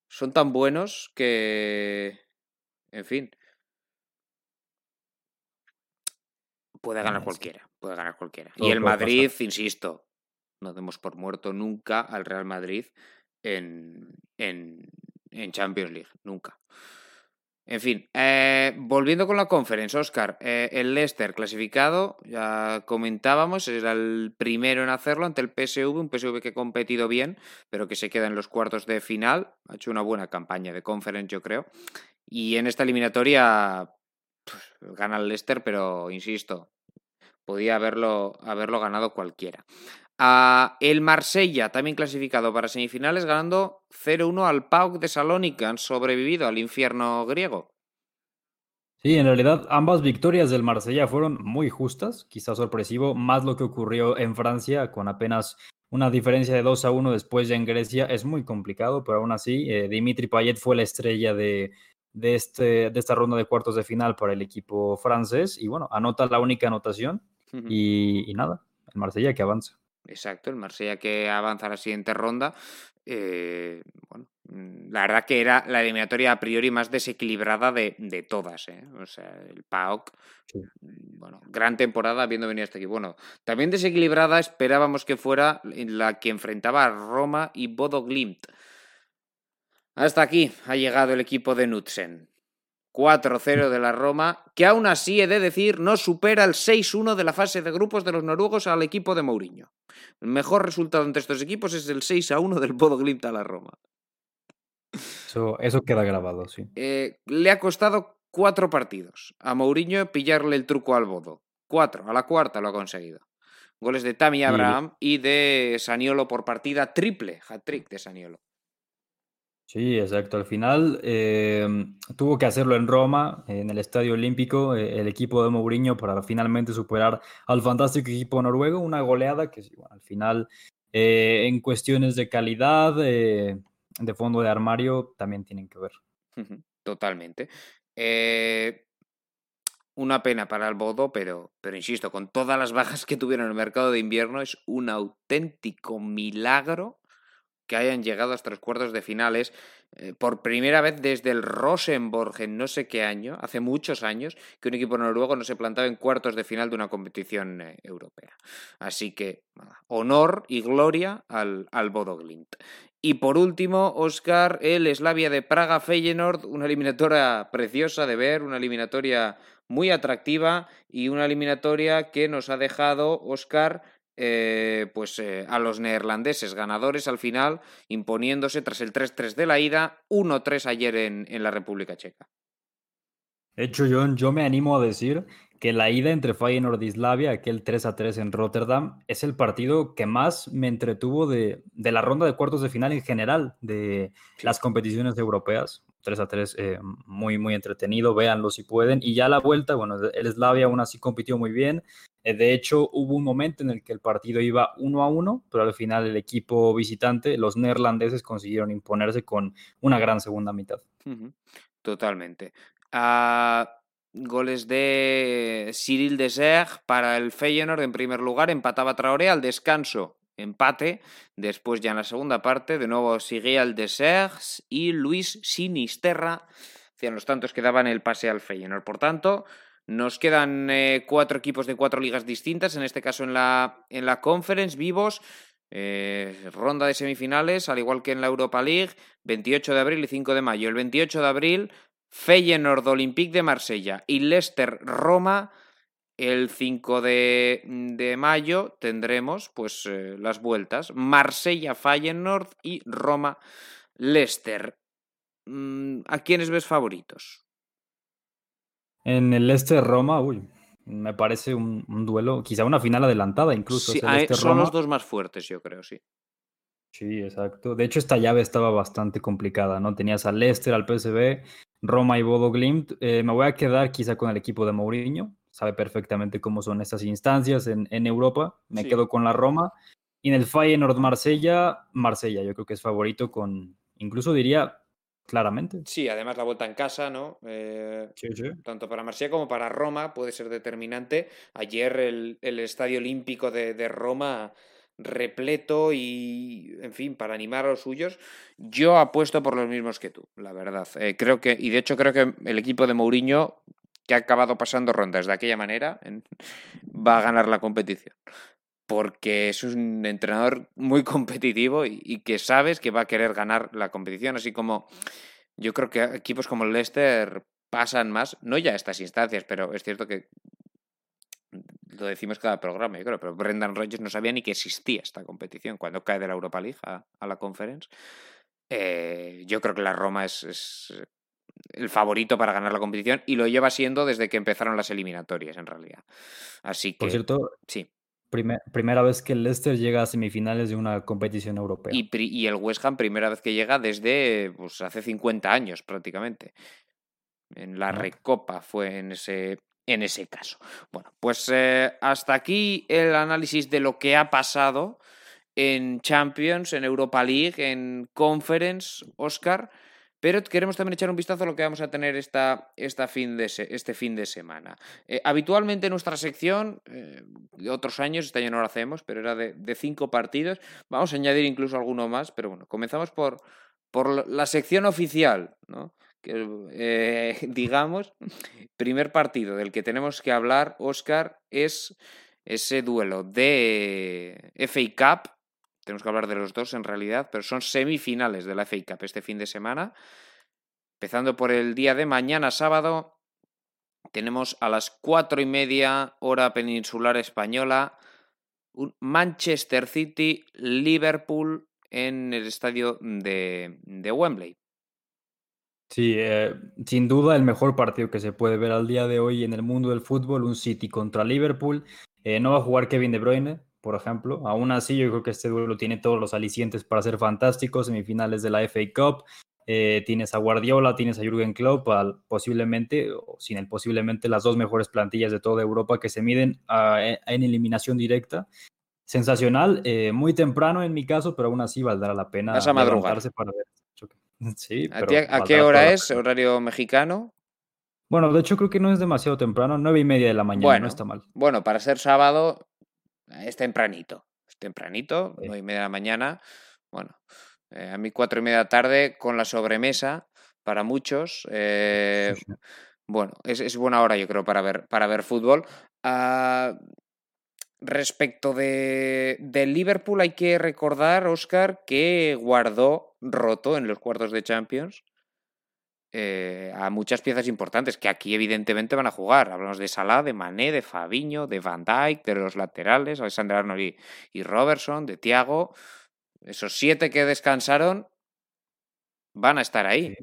son tan buenos que, en fin, puede ganar cualquiera, puede ganar cualquiera. y el Madrid, insisto, no demos por muerto nunca al Real Madrid en, Champions League, nunca. En fin, eh, volviendo con la conference, Oscar, eh, el Leicester clasificado, ya comentábamos, era el primero en hacerlo ante el PSV, un PSV que ha competido bien, pero que se queda en los cuartos de final, ha hecho una buena campaña de conference, yo creo, y en esta eliminatoria pues, gana el Leicester, pero insisto, podía haberlo, haberlo ganado cualquiera el Marsella, también clasificado para semifinales, ganando 0-1 al PAOK de Salónica. Han sobrevivido al infierno griego. Sí, en realidad ambas victorias del Marsella fueron muy justas, quizás sorpresivo, más lo que ocurrió en Francia con apenas una diferencia de 2 a 1 después ya en Grecia es muy complicado, pero aún así eh, Dimitri Payet fue la estrella de, de, este, de esta ronda de cuartos de final para el equipo francés y bueno, anota la única anotación y nada, Marsella que avanza. Exacto, el Marsella que avanza a la siguiente ronda. Eh, bueno, mm, la verdad que era la eliminatoria a priori más desequilibrada de, de todas. ¿eh? O sea, el PAOK, mm, bueno, gran temporada viendo venir hasta aquí. Bueno, también desequilibrada esperábamos que fuera la que enfrentaba a Roma y Bodo Glimt. Hasta aquí ha llegado el equipo de Nutzen. 4-0 de la Roma, que aún así he de decir no supera el 6-1 de la fase de grupos de los noruegos al equipo de Mourinho. El mejor resultado entre estos equipos es el 6-1 del Bodo Glimt a la Roma. Eso, eso queda grabado, sí. Eh, le ha costado cuatro partidos a Mourinho pillarle el truco al Bodo. Cuatro, a la cuarta lo ha conseguido. Goles de Tammy Abraham y, y de Saniolo por partida, triple hat-trick de Saniolo. Sí, exacto. Al final eh, tuvo que hacerlo en Roma, en el Estadio Olímpico, eh, el equipo de Mourinho para finalmente superar al fantástico equipo noruego. Una goleada que al final, eh, en cuestiones de calidad, de fondo de armario, también tienen que ver. Totalmente. una pena para el Bodo, pero, pero insisto, con todas las bajas que tuvieron en el mercado de invierno, es un auténtico milagro que hayan llegado hasta los cuartos de finales eh, por primera vez desde el Rosenborg en no sé qué año, hace muchos años, que un equipo noruego no se plantaba en cuartos de final de una competición eh, europea. Así que honor y gloria al, al Bodo Glimt. Y por último, Oscar, el Slavia de Praga Feyenoord, una eliminatoria preciosa de ver, una eliminatoria muy atractiva y una eliminatoria que nos ha dejado, Oscar, eh, pues eh, a los neerlandeses ganadores al final, imponiéndose tras el 3-3 de la ida, 1-3 ayer en, en, la República Checa. De hecho, John, yo me animo a decir que la ida entre Feyenoord y Slavia, aquel 3-3 en Rotterdam, es el partido que más me entretuvo de, de la ronda de cuartos de final en general de las competiciones europeas. 3 a 3, eh, muy, muy entretenido, véanlo si pueden. Y ya la vuelta, bueno, el Slavia aún así compitió muy bien. Eh, de hecho, hubo un momento en el que el partido iba 1 a 1, pero al final el equipo visitante, los neerlandeses, consiguieron imponerse con una gran segunda mitad. Totalmente. Uh, goles de Cyril Deserre para el Feyenoord en primer lugar, empataba Traoré al descanso empate. Después ya en la segunda parte, de nuevo seguía el y Luis Sinisterra hacían los tantos que daban el pase al Feyenoord. Por tanto, nos quedan eh, cuatro equipos de cuatro ligas distintas, en este caso en la, en la Conference, vivos. Eh, ronda de semifinales, al igual que en la Europa League, 28 de abril y 5 de mayo. El 28 de abril, Feyenoord Olympique de Marsella y Leicester Roma el 5 de, de mayo tendremos pues eh, las vueltas Marsella Feyenoord y Roma Leicester. Mm, ¿A quiénes ves favoritos? En el Leicester Roma, uy, me parece un, un, duelo, quizá una final adelantada incluso. Sí, hay, son los dos más fuertes, yo creo, sí. Sí, exacto. De hecho, esta llave estaba bastante complicada, ¿no? Tenías al Leicester, al PSV, Roma y Bodo Glimt. Eh, me voy a quedar quizá con el equipo de Mourinho, sabe perfectamente cómo son estas instancias en, en Europa. Me sí. quedo con la Roma. Y en el Feyenoord Marsella, Marsella, yo creo que es favorito con, incluso diría claramente. Sí, además la vuelta en casa, ¿no? Eh, sí, sí. Tanto para Marsella como para Roma puede ser determinante. Ayer el, el Estadio Olímpico de, de Roma repleto y, en fin, para animar a los suyos, yo apuesto por los mismos que tú, la verdad. Eh, creo que, y de hecho creo que el equipo de Mourinho que ha acabado pasando rondas de aquella manera, en, va a ganar la competición. Porque es un entrenador muy [laughs] competitivo y, y, que sabes que va a querer ganar la competición, así como yo creo que equipos como el Leicester pasan más, no ya a estas instancias, pero es cierto que lo decimos cada programa, yo creo, pero Brendan Rodgers no sabía ni que existía esta competición cuando cae de la Europa League a, a la Conference. Eh, yo creo que la Roma es, es el favorito para ganar la competición y lo lleva siendo desde que empezaron las eliminatorias, en realidad. Así que. Por cierto, sí. Primer, primera vez que el Leicester llega a semifinales de una competición europea. Y, y el West Ham, primera vez que llega desde pues, hace 50 años prácticamente. En la ah. Recopa fue en ese, en ese caso. Bueno, pues eh, hasta aquí el análisis de lo que ha pasado en Champions, en Europa League, en Conference, Oscar. Pero queremos también echar un vistazo a lo que vamos a tener esta, esta fin de este fin de semana. Eh, habitualmente nuestra sección, eh, otros años, este año no lo hacemos, pero era de, de, cinco partidos. Vamos a añadir incluso alguno más, pero bueno, comenzamos por, por la sección oficial, ¿no? Eh, [laughs] digamos, primer partido del que tenemos que hablar, Oscar, es ese duelo de FA Cup tenemos que hablar de los dos en realidad, pero son semifinales de la FA Cup este fin de semana. Empezando por el día de mañana, sábado, tenemos a las cuatro y media hora peninsular española un Manchester City Liverpool en el estadio de, de Wembley. Sí, eh, sin duda el mejor partido que se puede ver al día de hoy en el mundo del fútbol, un City contra Liverpool. Eh, no va a jugar Kevin De Bruyne, por ejemplo. Aún así, yo creo que este duelo tiene todos los alicientes para ser fantástico. Semifinales de la FA Cup. Eh, tienes a Guardiola, tienes a Jürgen Klopp, posiblemente, o sin el posiblemente, las dos mejores plantillas de toda Europa que se miden e, en eliminación directa. Sensacional, eh, muy temprano en mi caso, pero aún así valdrá la pena Vas a madrugar. para ver. [laughs] Sí, ¿A, qué hora es? ¿Horario mexicano? Bueno, de hecho creo que no es demasiado temprano, nueve y media de la mañana, no está mal. Bueno, para ser sábado es tempranito. Es tempranito, nueve y media de la mañana. Bueno, eh, a mí cuatro y media de la tarde con la sobremesa para muchos. Eh, [laughs] bueno, es, buena hora yo creo para ver, para ver fútbol. Ah, respecto de, del Liverpool hay que recordar, Oscar, que guardó roto en los cuartos de Champions eh, a muchas piezas importantes que aquí evidentemente van a jugar. Hablamos de Salah, de Mané, de Fabiño, de Van Dijk, de los laterales, Alexander Arnold y, Robertson, de Thiago. Esos siete que descansaron van a estar ahí.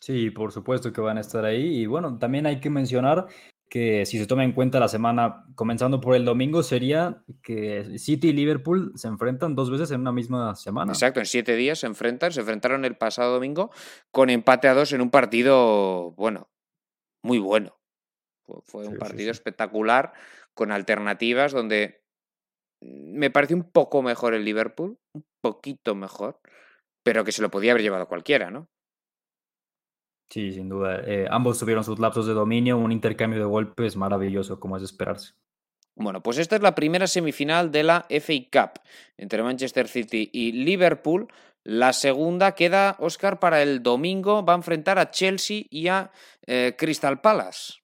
Sí, por supuesto que van a estar ahí. Y bueno, también hay que mencionar que si se toma en cuenta la semana, comenzando por el domingo, sería que City y Liverpool se enfrentan dos veces en una misma semana. Exacto, en siete días se enfrentan, se enfrentaron el pasado domingo con empate a dos en un partido, bueno, muy bueno. Fue, un partido espectacular, con alternativas, donde me parece un poco mejor el Liverpool, un poquito mejor, pero que se lo podía haber llevado cualquiera, ¿no? Sí, sin duda. Eh, ambos tuvieron sus lapsos de dominio, un intercambio de golpes maravilloso, como es de esperarse. Bueno, pues esta es la primera semifinal de la FA Cup entre Manchester City y Liverpool. La segunda queda, Oscar, para el domingo. Va a enfrentar a Chelsea y a eh, Crystal Palace.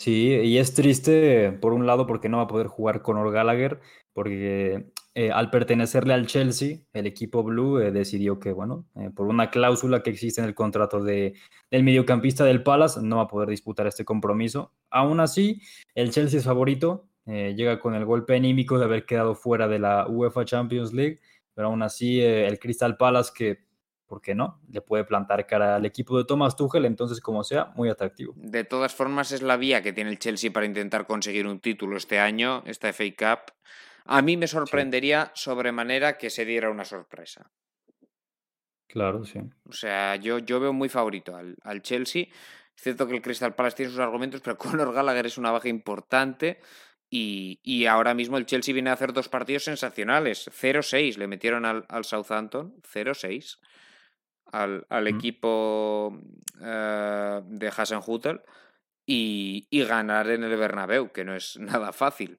Sí, y es triste, por un lado, porque no va a poder jugar con Gallagher, porque eh, al pertenecerle al Chelsea, el equipo blue eh, decidió que, bueno, eh, por una cláusula que existe en el contrato de, del mediocampista del Palace, no va a poder disputar este compromiso. Aún así, el Chelsea es favorito, llega con el golpe anímico de haber quedado fuera de la UEFA Champions League, pero aún así el Crystal Palace que ¿por qué no? Le puede plantar cara al equipo de Thomas Tuchel, entonces como sea, muy atractivo. De todas formas es la vía que tiene el Chelsea para intentar conseguir un título este año, esta FA Cup. A mí me sorprendería sobremanera que se diera una sorpresa. Claro, sí. O sea, yo, yo veo muy favorito al, al Chelsea. Es cierto que el Crystal Palace tiene sus argumentos, pero [laughs] Conor Gallagher es una baja importante. Y, y, ahora mismo el Chelsea viene a hacer dos partidos sensacionales. 0-6 le metieron al, al Southampton. 0-6 al, al equipo uh, de Hasenhutel. Y, y, ganar en el Bernabéu, que no es [laughs] nada fácil.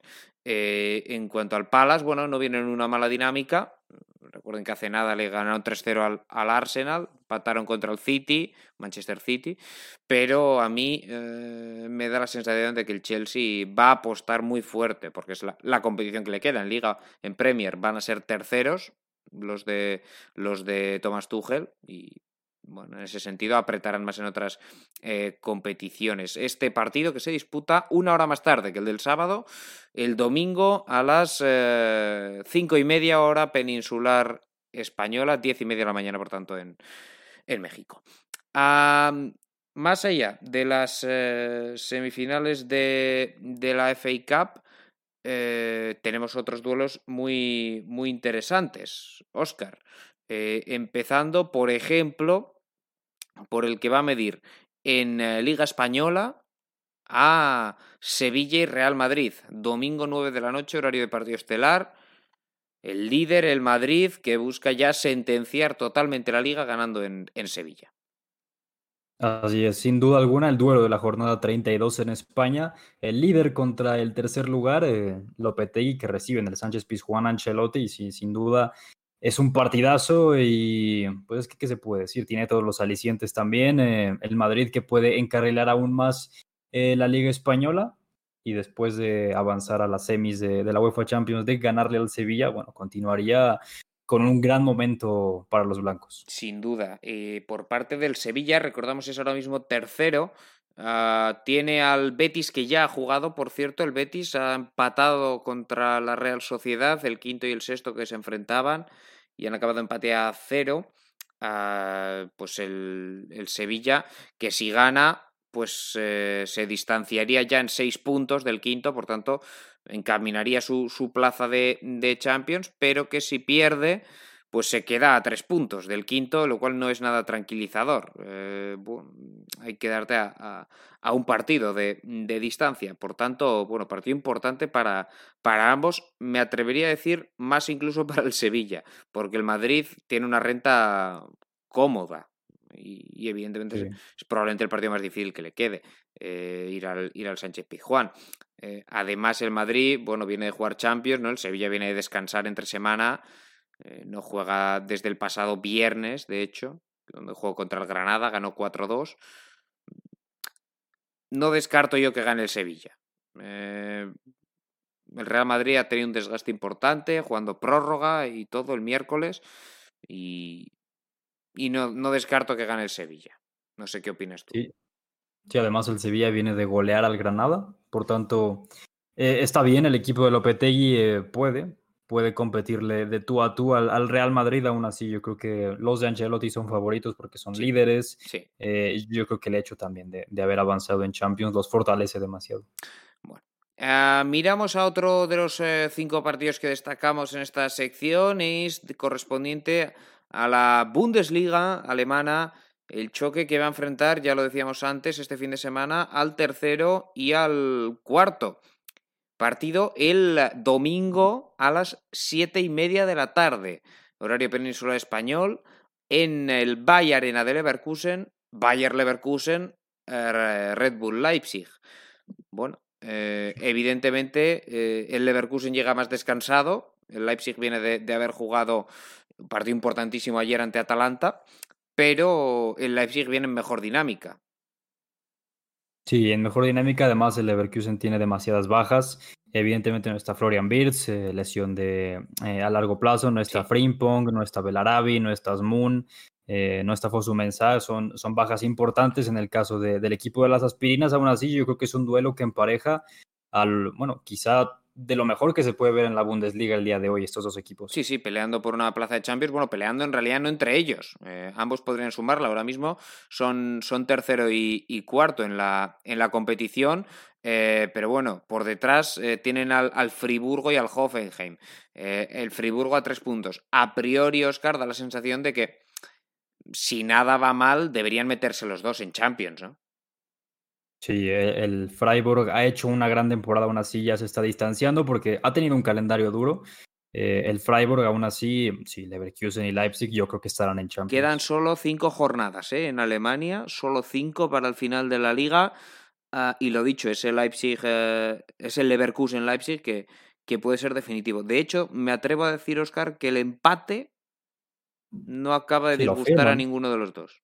Eh, en cuanto al Palace, bueno, no viene en una mala dinámica. Recuerden que hace nada le ganaron 3-0 al, al, Arsenal, pataron contra el City, Manchester City, pero a mí eh, me da la sensación de que el Chelsea va a apostar muy fuerte, porque es la, la, competición que le queda. En Liga, en Premier, van a ser terceros los de, los de Thomas Tuchel y bueno, en ese sentido apretarán más en otras eh, competiciones. Este partido que se disputa una hora más tarde que el del sábado, el domingo a las eh, cinco y media hora peninsular española, diez y media de la mañana, por tanto, en, en México. más allá de las eh, semifinales de, de, la FA Cup, eh, tenemos otros duelos muy, muy interesantes, Oscar. Empezando, por ejemplo, por el que va a medir en eh, Liga Española a Sevilla y Real Madrid. Domingo 9 de la noche, horario de partido estelar. el líder, el Madrid, que busca ya sentenciar totalmente la liga ganando en, Sevilla. Así es, sin duda alguna, el duelo de la jornada 32 en España. El líder contra el tercer lugar, eh, Lopetegui, que recibe en el Sánchez Pizjuán Ancelotti, y sin duda es un partidazo y pues ¿qué, se puede decir? Tiene todos los alicientes también. Eh, el Madrid que puede encarrilar aún más eh, la Liga Española y después de avanzar a las semis de, la UEFA Champions League, ganarle al Sevilla, bueno, continuaría con un gran momento para los blancos. Sin duda. Eh, por parte del Sevilla, recordamos es ahora mismo tercero. Ah, tiene al Betis que ya ha jugado, por cierto, el Betis ha empatado contra la Real Sociedad, el quinto y el sexto que se enfrentaban y han acabado empate a cero. Ah, pues el, Sevilla, que si gana, pues eh, se distanciaría ya en seis puntos del quinto, por tanto, encaminaría su, su plaza de, Champions, pero que si pierde, pues se queda a tres puntos del quinto, lo cual no es nada tranquilizador. Eh, hay que darte a, a, un partido de, de, distancia. Por tanto, bueno, partido importante para, para ambos. Me atrevería a decir más incluso [laughs] para el Sevilla, porque el Madrid tiene una renta cómoda y, evidentemente es, probablemente el partido más difícil que le quede eh, ir, al, ir al Sánchez Pizjuán. Eh, además, el Madrid, bueno, viene de jugar Champions, ¿no? El Sevilla viene de descansar entre semana, eh, no juega desde el pasado viernes, de hecho, donde jugó contra el Granada, ganó 4-2. No descarto yo que gane el Sevilla. el Real Madrid ha tenido un desgaste importante, jugando prórroga y todo el miércoles. Y, y no, no descarto que gane el Sevilla. No sé qué opinas tú. Sí. además el Sevilla viene de golear al Granada, por tanto, eh, está bien, el equipo de Lopetegui eh, puede, puede competirle de tú a tú al, Real Madrid, aún así yo creo que los de Ancelotti son favoritos porque son líderes. Sí. Eh, yo creo que el hecho también de, haber avanzado en Champions los fortalece demasiado. Bueno. miramos a otro de los cinco partidos que destacamos en esta sección, es correspondiente a la Bundesliga alemana, el choque que va a enfrentar, ya lo decíamos antes, este fin de semana, al tercero y al cuarto. Partido el domingo a las siete y media de la tarde, horario peninsular español, en el Bayer Arena de Leverkusen, Bayer Leverkusen, eh, Red Bull Leipzig. Bueno, eh, [laughs] evidentemente eh, el Leverkusen llega más descansado, el Leipzig viene de haber jugado un partido importantísimo ayer ante Atalanta, pero el Leipzig viene en mejor dinámica. Sí, en mejor dinámica, además el Leverkusen tiene demasiadas bajas. Evidentemente no está Florian Wirtz, eh, lesión de, eh, a largo plazo, no está Frimpong, no está Belarabi, no está Smoon, eh, no está Fosu Mensah, son, son bajas importantes en el caso del equipo de las aspirinas. Aún así, yo creo que es un duelo que empareja al, bueno, quizá de lo mejor que se puede ver en la Bundesliga el día de hoy, estos dos equipos. Sí, sí, peleando por una plaza de Champions, bueno, peleando en realidad no entre ellos. Eh, ambos podrían sumarla. Ahora mismo son, son tercero y, cuarto en la, en la competición. Eh, pero bueno, por detrás eh, tienen al, Friburgo y al Hoffenheim. el Friburgo a tres puntos. A priori, Oscar, da la sensación de que si nada va mal, deberían meterse los dos en Champions, ¿no? Sí, e, el Freiburg ha hecho una gran temporada, aún así ya se está distanciando porque ha tenido un calendario duro. Eh, el Freiburg, aún así, sí, Leverkusen y Leipzig, yo creo que estarán en Champions. Quedan solo cinco jornadas ¿eh? en Alemania, solo cinco para el final de la liga. Ah, y lo dicho, es el Leipzig, eh, es el Leverkusen Leipzig que, que puede ser definitivo. De hecho, me atrevo a decir, Oscar, que el empate no acaba de disgustar a ninguno de los dos.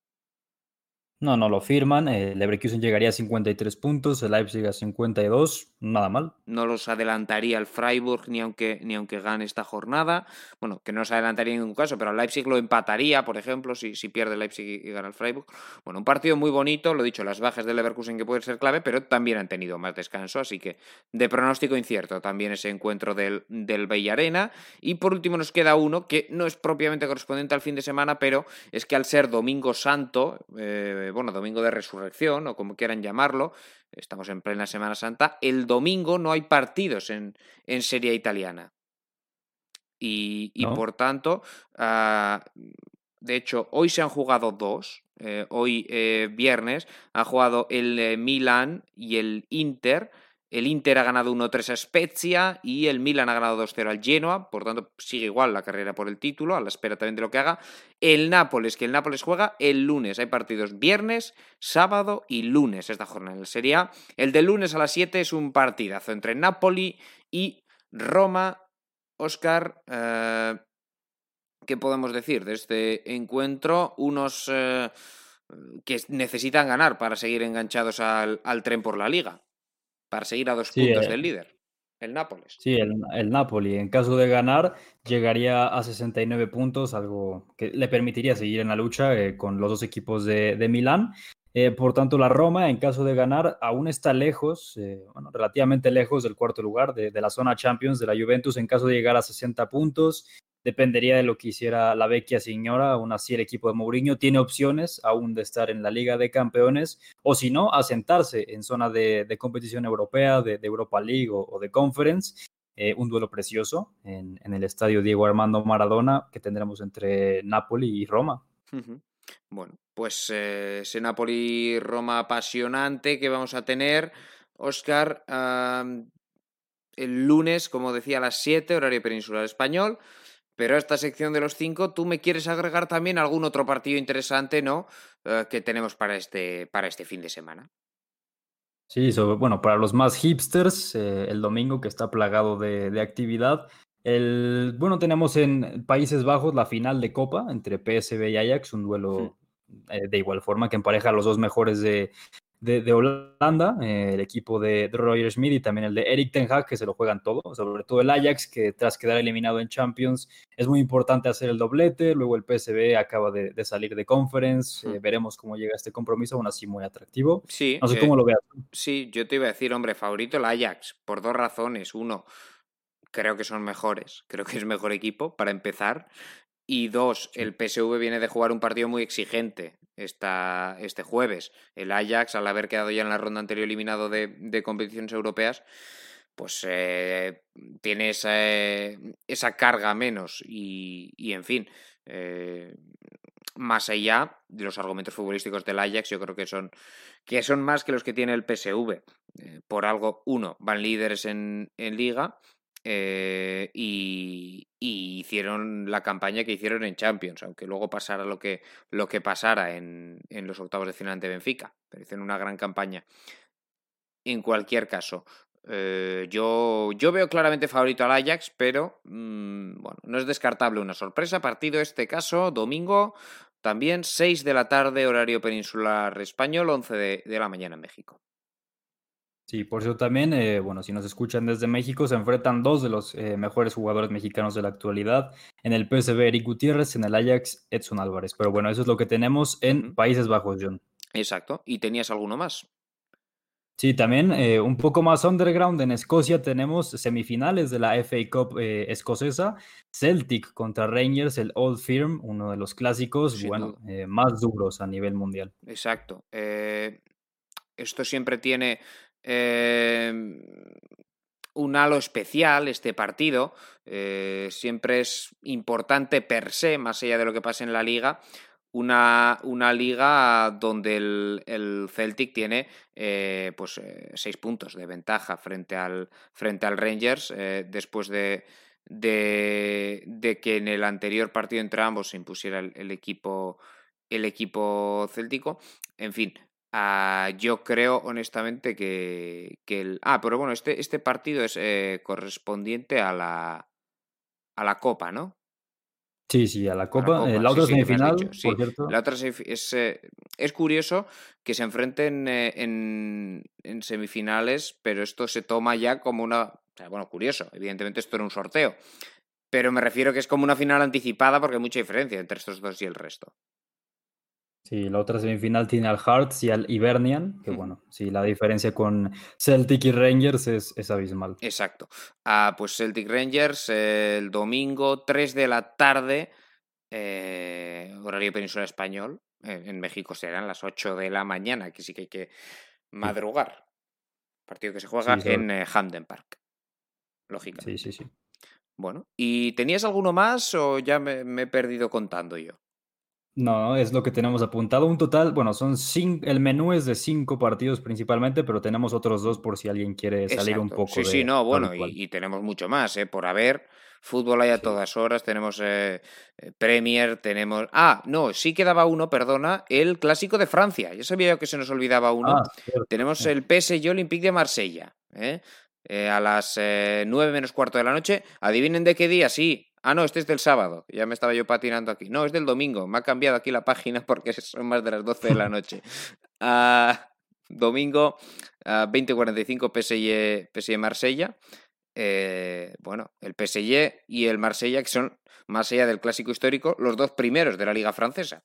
No, no lo firman. El Leverkusen llegaría a 53 puntos, el Leipzig a 52, nada mal. No los adelantaría el Freiburg ni aunque, ni aunque gane esta jornada. Bueno, que no se adelantaría en ningún caso, pero el Leipzig lo empataría, por ejemplo, si, si pierde el Leipzig y, gana el Freiburg. Bueno, un partido muy bonito, lo dicho, las bajas del Leverkusen que pueden ser clave, pero también han tenido más descanso, así que de pronóstico incierto también ese encuentro del, del Arena. Y por último nos queda uno que no es propiamente correspondiente al fin de semana, pero es que al ser Domingo Santo, eh, bueno, domingo de resurrección o como quieran llamarlo, estamos en plena Semana Santa, el domingo no hay partidos en, en Serie Italiana. Y, por tanto, ah, de hecho, hoy se han jugado dos. Eh, hoy, eh, viernes, ha jugado el eh, Milan y el Inter. El Inter ha ganado 1-3 a Spezia y el Milan ha ganado 2-0 al Genoa, por tanto sigue igual la carrera por el título, a la espera también de lo que haga. El Nápoles, que el Nápoles juega el lunes, hay partidos viernes, sábado y lunes esta jornada en Serie A. El de lunes a las 7 es un partidazo entre Napoli y Roma. Oscar, eh, ¿qué podemos decir de este encuentro? Unos eh, que necesitan ganar para seguir enganchados al tren por la liga para seguir a dos puntos eh, del líder, el Nápoles. Sí, el, el, Napoli, en caso de ganar, llegaría a 69 puntos, algo que le permitiría seguir en la lucha eh, con los dos equipos de, de Milán. Eh, por tanto, la Roma, en caso de ganar, aún está lejos, bueno, relativamente lejos del cuarto lugar de, de, la zona Champions de la Juventus en caso de llegar a 60 puntos dependería de lo que hiciera la vecchia señora, aún así el equipo de Mourinho tiene opciones aún de estar en la Liga de Campeones o si no, asentarse en zona de, competición europea, de, Europa League o, de Conference. Eh, un duelo precioso en, el estadio Diego Armando Maradona que tendremos entre Napoli y Roma. Bueno, pues eh, ese Napoli-Roma apasionante que vamos a tener, Oscar, el lunes, como decía, a las 7, horario peninsular español. Pero a esta sección de los cinco, tú me quieres agregar también algún otro partido interesante, ¿no? Eh, que tenemos para este, para este fin de semana. Sí, bueno, para los más hipsters, eh, el domingo que está plagado de, actividad. El, bueno, tenemos en Países Bajos la final de Copa entre PSV y Ajax, un duelo eh, de igual forma que empareja a los dos mejores de, de, Holanda, eh, el equipo de, Roger Smith y también el de Eric Ten Hag, que se lo juegan todo, sobre todo el Ajax, que tras quedar eliminado en Champions es muy importante hacer el doblete, luego el PSV acaba de, salir de conference, eh, veremos cómo llega este compromiso, aún así muy atractivo. Sí, no sé cómo lo veas. Sí, yo te iba a decir, hombre, favorito el Ajax, por dos razones. Uno, creo que son mejores, creo que es mejor equipo para empezar. Y dos, el PSV viene de jugar un partido muy exigente esta, este jueves. El Ajax, al haber quedado ya en la ronda anterior eliminado de, competiciones europeas, pues eh, tiene esa, carga menos. Y, en fin, eh, más allá de los argumentos futbolísticos del Ajax, yo creo que son, que son más que los que tiene el PSV. Eh, por algo, uno, van líderes en, en liga eh, y, hicieron la campaña que hicieron en Champions, aunque luego pasara lo que, lo que pasara en, en los octavos de final ante Benfica, pero hicieron una gran campaña. En cualquier caso, eh, yo, yo veo claramente favorito al Ajax, pero mm, bueno, no es descartable una sorpresa. Partido este caso, domingo, también 6 de la tarde, horario peninsular español, 11 de la mañana en México. Sí, por eso también, eh, bueno, si nos escuchan desde México, se enfrentan dos de los eh, mejores jugadores mexicanos de la actualidad. En el PSV, Eric Gutiérrez, en el Ajax, Edson Álvarez. Pero bueno, eso es lo que tenemos en Países Bajos, John. Exacto. ¿Y tenías alguno más? Sí, también eh, un poco más underground. En Escocia tenemos semifinales de la FA Cup escocesa. Celtic contra Rangers, el Old Firm, uno de los clásicos, bueno, más duros a nivel mundial. Exacto. esto siempre tiene Em, un halo especial este partido. Eh, siempre es importante per se, más allá de lo que pase en la liga, una, una liga donde el, Celtic tiene eh, pues, eh, seis puntos de ventaja frente al, frente al Rangers después de, de, que en el anterior partido entre ambos se impusiera el, equipo el equipo céltico. En fin, Ah, yo creo honestamente que, el... Ah, pero bueno, este, este partido es eh, correspondiente a la, a la Copa, ¿no? Sí, sí, a la Copa. Eh, la, otra semifinal, La otra es, eh, es curioso que se enfrenten en, en, semifinales, pero esto se toma ya como una... bueno, curioso, evidentemente esto era un sorteo, pero me refiero que es como una final anticipada porque hay mucha diferencia entre estos dos y el resto. Sí, la otra semifinal tiene al Hearts y al Hibernian, que bueno, sí, la diferencia con Celtic y Rangers es, abismal. Exacto. Ah, pues Celtic Rangers el domingo 3 de la tarde, eh, horario peninsular español. en México serán las 8 de la mañana, que sí que hay que madrugar. Partido que se juega en eh, Hamden Park. Lógicamente. Sí, sí, sí. Bueno, ¿y tenías alguno más o ya me he perdido contando yo? No, es lo que tenemos apuntado. Un total, bueno, son cinco, el menú es de cinco partidos principalmente, pero tenemos otros dos por si alguien quiere salir un poco. Sí, sí, no, bueno, y, tenemos mucho más, ¿eh? Por haber. Fútbol hay a todas horas, tenemos eh, eh, Premier, tenemos... Ah, no, sí quedaba uno, perdona, el Clásico de Francia. Ya sabía yo que se nos olvidaba uno. Ah, tenemos el PSG Olympique de Marsella, ¿eh? a las nueve menos cuarto de la noche. Adivinen de qué día, sí, Ah, no, este es del sábado. Ya me estaba yo patinando aquí. No, es del domingo. Me ha cambiado aquí la página [laughs] porque son más de las 12 de la noche. Ah, domingo, uh, 20.45 PSG, PSG Marsella. Eh, bueno, el PSG y el Marsella, que son más allá del clásico histórico, los dos primeros de la Liga Francesa.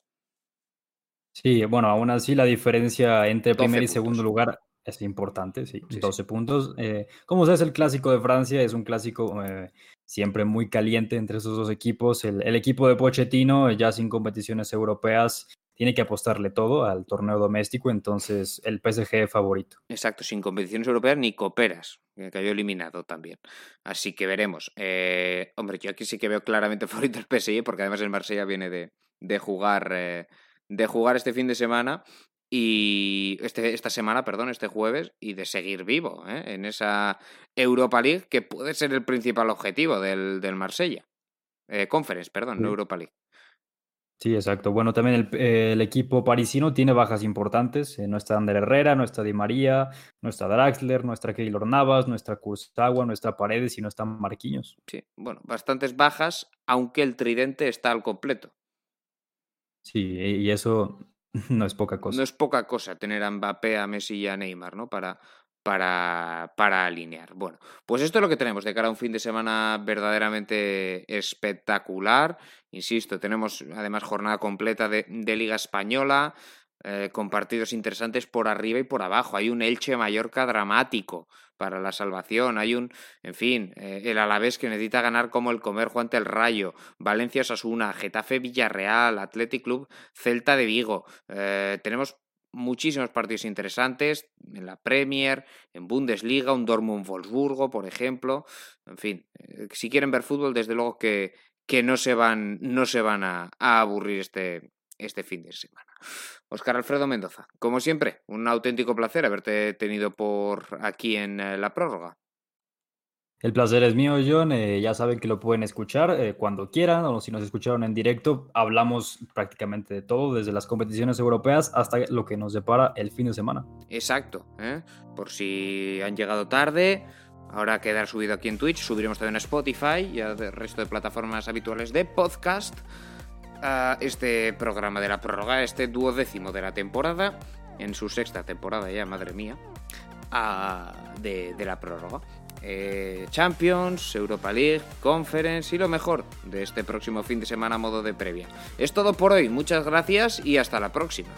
Sí, bueno, aún así la diferencia entre primer y segundo lugar es importante, sí, 12 puntos. Eh, como sabes, el clásico de Francia es un clásico eh, siempre muy caliente entre esos dos equipos. El, equipo de Pochettino, ya sin competiciones europeas, tiene que apostarle todo al torneo doméstico, entonces el PSG favorito. Exacto, sin competiciones europeas ni cooperas, que cayó eliminado también. Así que veremos. Eh, hombre, yo aquí sí que veo claramente [laughs] favorito el PSG, porque además el Marsella viene de, de jugar. de jugar este fin de semana y este, esta semana, perdón, este jueves, y de seguir vivo ¿eh? en esa Europa League que puede ser el principal objetivo del, del Marsella. Eh, Conference, perdón, no Europa League. Sí, exacto. Bueno, también el, equipo parisino tiene bajas importantes. Eh, no está Ander Herrera, no está Di María, no está Draxler, no está Keylor Navas, no está Kurzawa, no está Paredes y no está Marquinhos. Sí, bueno, bastantes bajas, aunque el tridente está al completo. Sí, y eso [laughs] No es poca cosa. No es poca cosa tener a Mbappé, a Messi y a Neymar, ¿no? Para, para, para alinear. Bueno, pues esto es lo que tenemos de cara a un fin de semana verdaderamente espectacular. Insisto, tenemos además jornada completa de, de Liga Española, eh, con partidos interesantes por arriba y por abajo. Hay un Elche Mallorca dramático para la salvación. Hay un, en fin, eh, el Alavés que necesita ganar como el Comer Juan el Rayo, Valencia Sasuna, Getafe Villarreal, Athletic Club Celta de Vigo. Eh, tenemos muchísimos partidos interesantes en la Premier, en Bundesliga, un Dortmund Wolfsburgo, por ejemplo. En fin, si quieren ver fútbol, desde luego que, que no se van, no se van a, a aburrir este, este fin de semana. Oscar Alfredo Mendoza, como siempre, un auténtico placer haberte tenido por aquí en eh, la prórroga. El placer es mío, John. Eh, ya saben que lo pueden escuchar eh, cuando quieran o si nos escucharon en directo. Hablamos prácticamente de todo, desde las competiciones europeas hasta lo que nos depara el fin de semana. Exacto. Por si han llegado tarde, ahora quedar subido aquí en Twitch. Subiremos también a Spotify y al resto de plataformas habituales de podcast a este programa de la prórroga, este duodécimo de la temporada, en su sexta temporada ya, madre mía, de, la prórroga. Eh, Champions, Europa League, Conference y lo mejor de este próximo fin de semana a modo de previa. Es todo por hoy, muchas gracias y hasta la próxima.